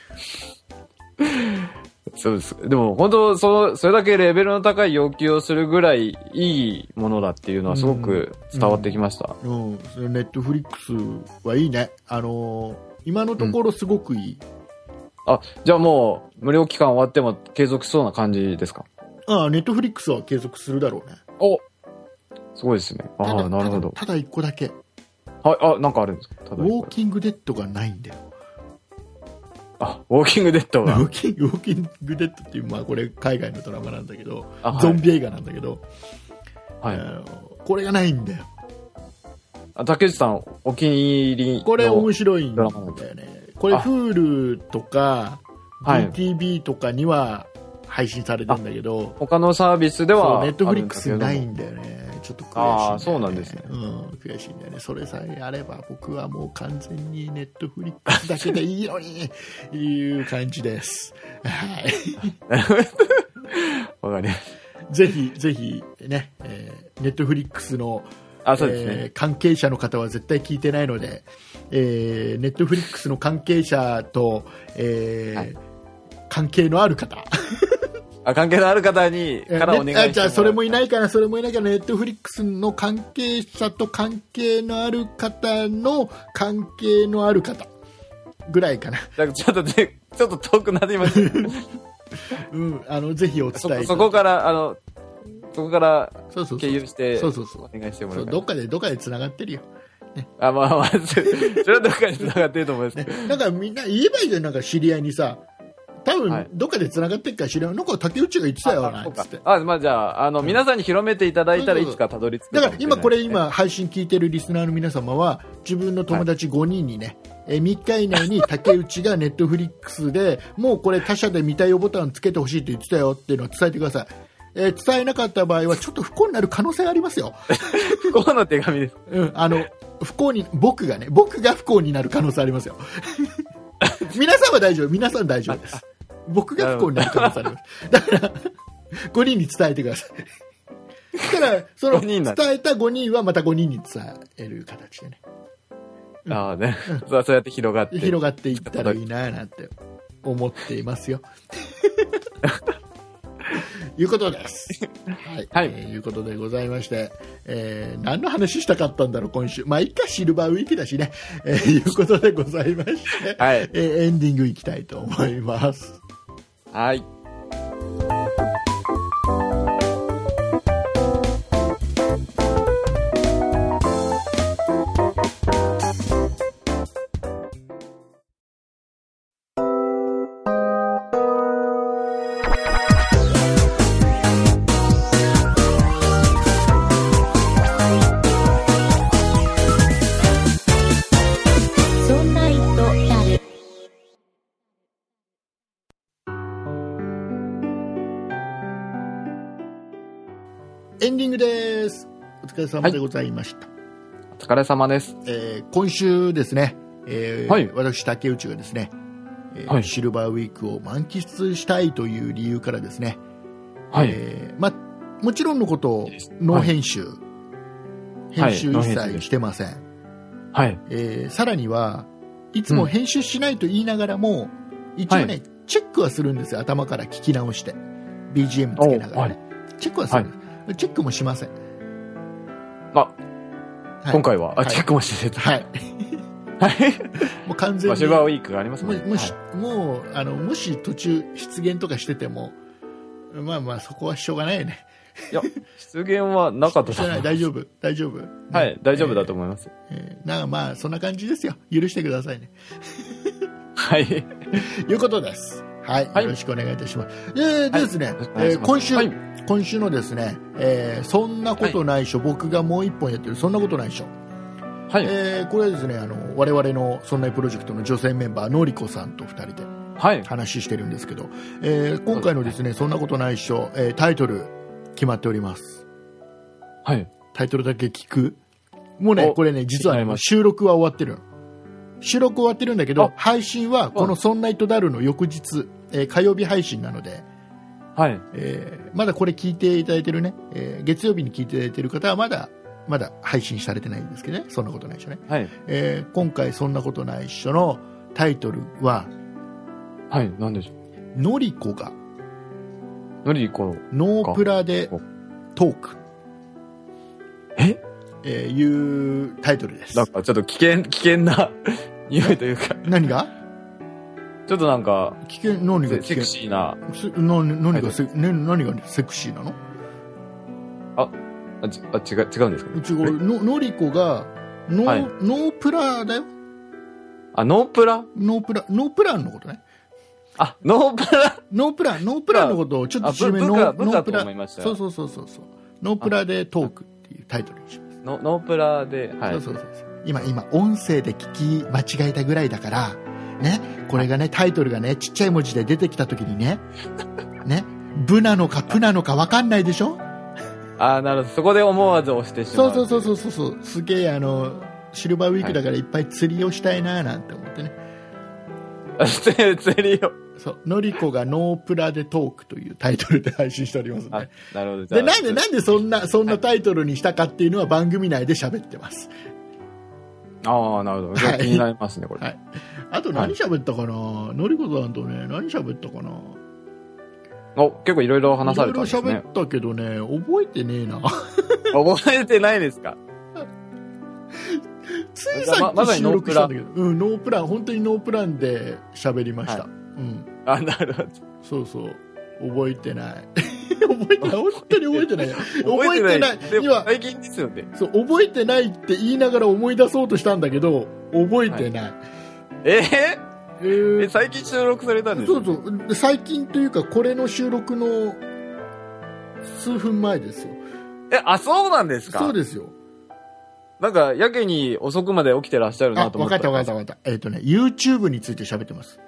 そうです。でも、本当その、それだけレベルの高い要求をするぐらいいいものだっていうのはすごく伝わってきました。うん、それネットフリックスはいいね。あのー今のところすごくいい。あ、じゃあもう、無料期間終わっても継続しそうな感じですか？ああ、ネットフリックスは継続するだろうね。おすごいですね。ああ、なるほど。ただただ一個だけ、はい、あ、なんかあるんですか？ただウォーキングデッドがないんだよ。あ、ウォーキングデッドが。ウォーキングウォーキングデッドっていう、まあこれ海外のドラマなんだけど、あはいゾンビ映画なんだけど、はい。あのこれがないんだよ。あ竹内さん、お気に入りの。これ面白いんだよね。これあ Hulu とか、はい DTV とかには配信されてんだけど、他のサービスでそうは、ネットフリックスないい。んだよね。ちょっと悔しいね。あーそうなんですねうん、悔しいんだよね。それさえあれば僕はもう完全にネットフリックスだけでいいのに、いう感じです。はい。わかります。ぜひ、ぜひ、ね、えーネットフリックスの、あ、そうですえーね。関係者の方は絶対聞いてないので、えーネットフリックスの関係者と、えーはい関係のある方、あ、関係のある方に、からお願いします。ねあじゃあそれもいないから、それもいないから、ネットフリックスの関係者と関係のある方の関係のある方ぐらいかな。かちょっとね、ちょっと遠くなっています。うん、あの、ぜひお伝えそこそこから、あの、そこからそうそうそう経由して、そうそうそうお願いしてもらそうどっかで、どっかで繋がってるよ。あ、まあまあ、それはどっかに繋がってると思います。ね、なんかみんな言えばいいじゃん、なんか知り合いにさ、多はい分どっかで繋がってるから知り合い、なんか竹内が言ってたよ、なんつって。あ、まあじゃあ、あの、皆さんに広めていただいたらいつかたどり着くだから今これ今配信聞いてるリスナーの皆様は自分の友達5人にね、えー3日以内に竹内がネットフリックスで もうこれ他社で見たいよボタンつけてほしいって言ってたよっていうのを伝えてください。えー伝えなかった場合はちょっと不幸になる可能性ありますよ。不幸の手紙です。うん、あの、不幸に、僕がね、僕が不幸になる可能性ありますよ。皆さんは大丈夫、皆さん大丈夫です。僕が不幸になる可能性あります。だから、5人に伝えてください。そしたら、その、伝えた5人はまた5人に伝える形でね、ああね。そうそうやって広がって。広がっていったらいいななんて思っていますよ。いうことです。はい。はいえーいうことでございまして、えー何の話したかったんだろう、今週。まあ、いっか、シルバーウィークだしね。えーいうことでございまして、はい。えーエンディングいきたいと思います。はい。疲れ様でございました。お疲れ様です。えー今週ですね、えーはい。私、竹内がですね、えーはい。シルバーウィークを満喫したいという理由からですね、はい。えーま、もちろんのことノー編集、はい。編集一切してません、はい。えーさらにはいつも編集しないと言いながらも、一応ね、はチェックはするんですよ、頭から聞き直して、BGM つけながらね、チェックはするんです、チェックもしません。あ、はい。今回は、あ、はい。チェックもしてて。はい、はい。もう完全にまあ、シルバーウィークがありますもんね。ももし、はい。もうあのもし途中出現とかしててもまあまあそこはしょうがないよね。いや、出現はなかったと思い。大丈夫。大丈夫。はい、大丈夫だと思います。えーなんかまあそんな感じですよ。許してくださいね。はい。いうことですはい、はい。よろしくお願いいたします。えーでですね、よろしくお願いえー今週、はい。今週のですね、えーそんなことないっしょ、僕がもう一本やってるそんなことないっしょ。はい。えーこれはですねあの我々の「そんなプロジェクト」の女性メンバーのりこさんと2人ではい。話してるんですけど、えー今回のですね「そんなことないっしょ」えータイトル決まっております。はい。タイトルだけ聞く？もうね、おこれね、実はね、収録は終わってる。の。収録終わってるんだけどあ、配信はこのソンナイトダルの翌日、えー火曜日配信なので、はい。えーまだこれ聞いていただいてるね、えー月曜日に聞いていただいてる方はまだ、まだ配信されてないんですけどね、そんなことないでしょね。はい。えー今回そんなことないっしょのタイトルは、はい。なんでしょう。のりこがのりこ、ノープラでこトーク、え？えーいうタイトルですなん。かちょっと危険、危険な 匂いというか、何が？ちょっとなんか、危険何がセセクシーな、すな何がセ、ね、何がセクシーなの？あ、ちあ違う、違うんですか？うちこれののりこがノー,、はい。ノープラだよ。あ、ノープラ？ノープラノープランのことね。あ、ノープラ？ノープランノープランのことをちょっと縮めノープラそうそうそうそうそう。ノープラでトークっていうタイトルにします、ノノープラで、はい。そうそうそう。今今音声で聞き間違えたぐらいだからねこれがねタイトルがねちっちゃい文字で出てきた時にね ねブなのかプなのか分かんないでしょ？あ、なるほど。そこで思わず押してしま。そうそううそうそうそうそうすげえあのシルバーウィークだからいっぱい釣りをしたいななんて思ってね、あ。釣釣りを。そうのりこがノープラでトークというタイトルで配信しておりますあね、なるほど。でなんでなんでそんなそんなタイトルにしたかっていうのは番組内で喋ってますああ、なるほど。じゃあ気になりますね、これ。はい。あと何喋ったかな、のりこさんとね何喋ったかな？お、結構いろいろ話されたんですね。いろいろ喋。ったけどね覚えてねえな。覚えてないですか？ついさっき収録したんだけど、うん、ノープラン。本当にノープランで喋りました、はうん。あ、なるほど。そうそう。覚えてない 覚えてない。本当に覚えてない。覚えてない。今最近ですよね。そう覚えてないって言いながら思い出そうとしたんだけど覚えてない、ええー、ー。え、最近収録されたんですそうそう。で最近というかこれの収録の数分前ですよ。え、あ、そうなんですか？そうですよ。なんか、やけに遅くまで起きてらっしゃるあなと思った。分かった分かった分かった。えっ、とね YouTube について喋ってます。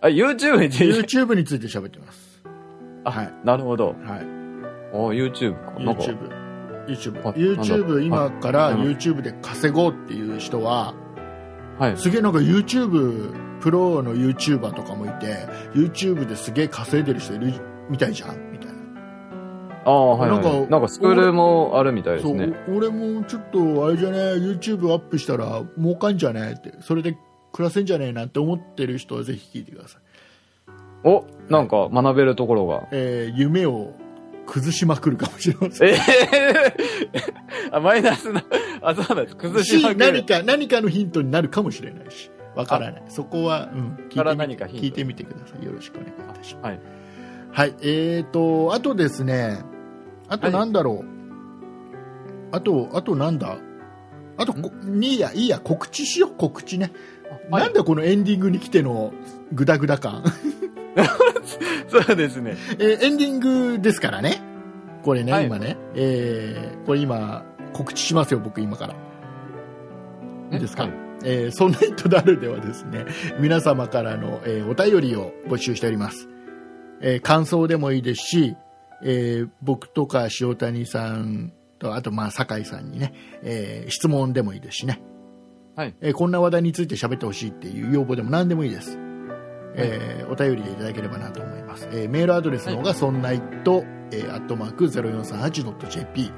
あ、YouTube について？YouTube について喋ってますあ、はい。なるほど。はい。お YouTube か。YouTube YouTube あ YouTube 今からあ YouTube で稼ごうっていう人ははい。すげえなんか YouTube プロの YouTuber とかもいて YouTube ですげえ稼いでる人いるみたいじゃん？みたいな。ああ、はい、はい。なかなんんか、スクールもあるみたいですそう俺もちょっとあれじゃね YouTube アップしたら儲かんじゃねってそれで暮らせんじゃねえなって思ってる人はぜひ聞いてください、お、なんか学べるところが。えー夢を崩しまくるかもしれません。ええあ、マイナスな、あ、そうなんです。崩しまくる。し何か何かのヒントになるかもしれないし。わからない。そこは、うん、聞いてみ聞いてみてください。よろしくお願いいたします。はい。はいえーとあとですねあとなんだろう、あとあとなんだ？あとこいいやいいや告知しよう。告知ね、はい。なんだこのエンディングに来てのグダグダ感そうですね。えーエンディングですからね。これね、はい。今ね、えーこれ今告知しますよ僕今から。いいですか、はい。えーそんなイットダルではですね、皆様からの、えーお便りを募集しております。えー感想でもいいですし、えー僕とか塩谷さんと、あとまあ酒井さんにね、えー質問でもいいですしね、はい。えーこんな話題について喋ってほしいっていう要望でも何でもいいです。えーお便りでいただければなと思います。えーメールアドレスの方が、そんないと、えー、アットマーク 0438.jp、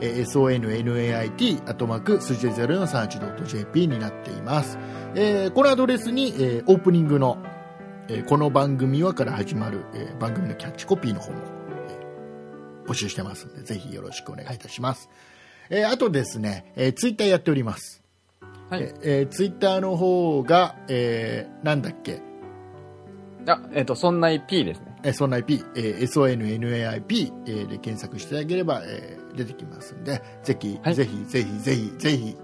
えー sonnait、アットマーク数字で 0438.jp になっています。えーこのアドレスに、えーオープニングの、えーこの番組はから始まる、えー番組のキャッチコピーの方も、えー募集してますので、ぜひよろしくお願いいたします。えーあとですね、えーツイッターやっております。はいえーえーツイッターの方が、えーなんだっけ、あ、えっ、と、そんな P ですね。えーそんな IP、えー SONNAIP、えーで検索していただければ、えー出てきますんで、ぜひ、はいぜひ、ぜひ、ぜひ、ぜひ、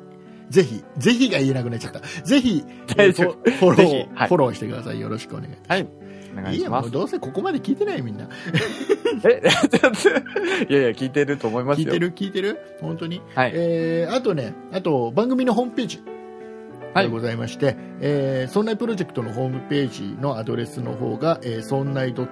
ぜひ、ぜひが言えなくなっちゃった。ぜひ、えーフォロー、はいフォローしてください。よろしくお願いします。はい。お願いどうせここまで聞いてないみんな。え、ちょっと、いやいや、聞いてると思いますよ。聞いてる？聞いてる？本当に、はい。えーあとね、あと番組のホームページ、はいでございまして、えー、そんないプロジェクトのホームページのアドレスの方が、えー、そんない .com、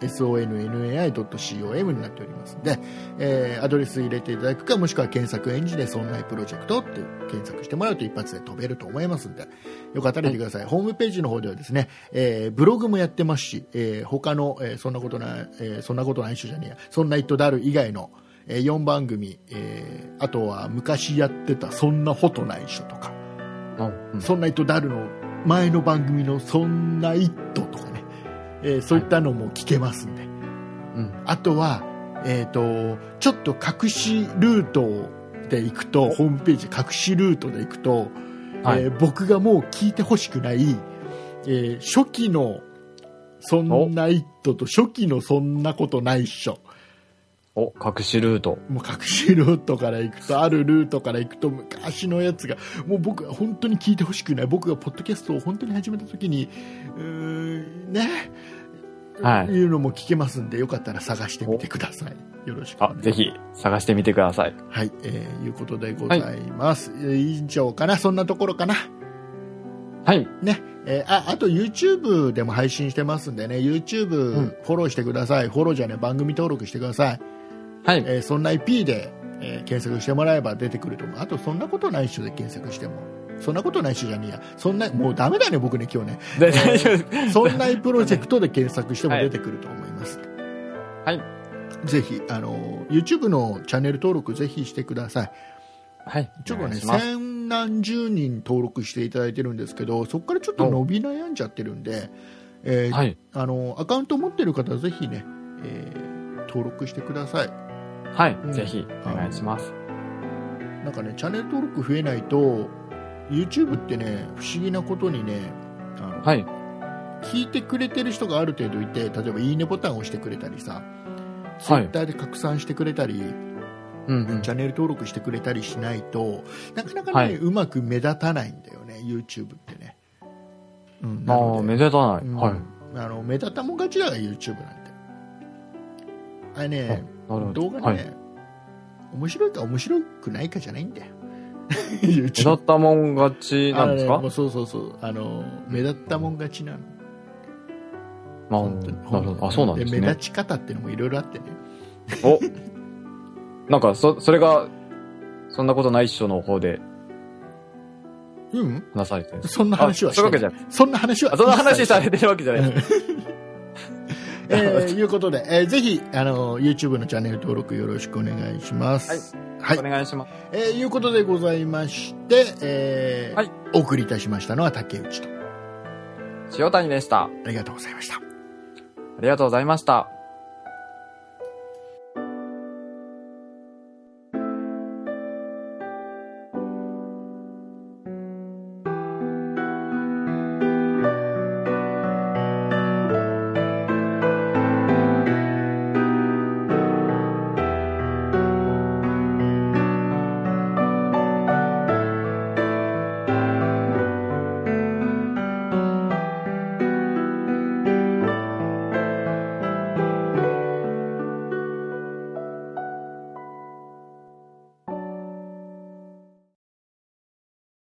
sonnai.com になっておりますので、えーアドレス入れていただくか、もしくは検索エンジンでそんないプロジェクトって検索してもらうと一発で飛べると思いますんで、よかったら見てください。ホームページの方ではですね、えーブログもやってますし、えー他の、えーそんなことない、えーそんなことないっしょじゃねえや、そんなイットダル以外の、え4番組、えーあとは昔やってたそんなことないっしょとか、うんそんなイットダルの前の番組のそんなイットとかね、えーそういったのも聞けますんで、うん。あとは、えっ、と、ちょっと隠しルートで行くと、ホームページ隠しルートで行くと、はい。えー僕がもう聞いてほしくない、えー初期のそんなイットと初期のそんなことないっしょ。お、隠しルート。もう隠しルートから行くと、あるルートから行くと、昔のやつが、もう僕は本当に聞いてほしくない。僕がポッドキャストを本当に始めた時に、うーん、ね、はいいうのも聞けますんで、よかったら探してみてください。よろしく。あぜひ探してみてください。はい、えー、いうことでございます。えー以上かな、そんなところかな？はい。ね？えーあ、あと YouTube でも配信してますんでね、YouTube うんフォローしてください。フォローじゃね、番組登録してください。はい。えーそんな IP で、えー検索してもらえば出てくると思う。あと、そんなことないっしょで検索しても。そんなことないっしょじゃねえや。そんな、もうダメだね、僕ね、今日ね。で大丈夫そんなプロジェクトで検索しても出てくると思います。はい。ぜひ、あの、YouTube のチャンネル登録ぜひしてください。はい。ちょっとね、千何十人登録していただいてるんですけど、そこからちょっと伸び悩んじゃってるんで、えーはい。あの、アカウント持ってる方はぜひね、えー登録してください。はいうん。ぜひ、お願いします。なんかね、チャンネル登録増えないと、YouTube ってね、不思議なことにね、あのはい。聞いてくれてる人がある程度いて、例えばいいねボタンを押してくれたりさ、はい Twitter で拡散してくれたり、うんうんチ。ャンネル登録してくれたりしないと、なかなかね、はいうまく目立たないんだよね、YouTube ってね。うん、なああ、目立たない。うんはい。あの目立ったもん勝ちだから YouTube なんて。あれね。動画ね、はい。面白いか面白くないかじゃないんだよ。目立ったもん勝ちなんですか？ねそうそうそう。あの、目立ったもん勝ちなの。まあ、本当になるほど。あ、そうなんですね。目立ち方っていうのもいろいろあってね。おなんか、そ、それが、そんなことないっしょの方でうん話されてるそんな話はあそういうわけじゃない。そんな話はあ、その話されれてるわけじゃない。えー、いうことで、えーぜひ、あの、YouTube のチャンネル登録よろしくお願いします。はい。お願いします。えーいうことでございまして、えーはいお送りいたしましたのは竹内と。塩谷でした。あありがとうございました。りがとうございました。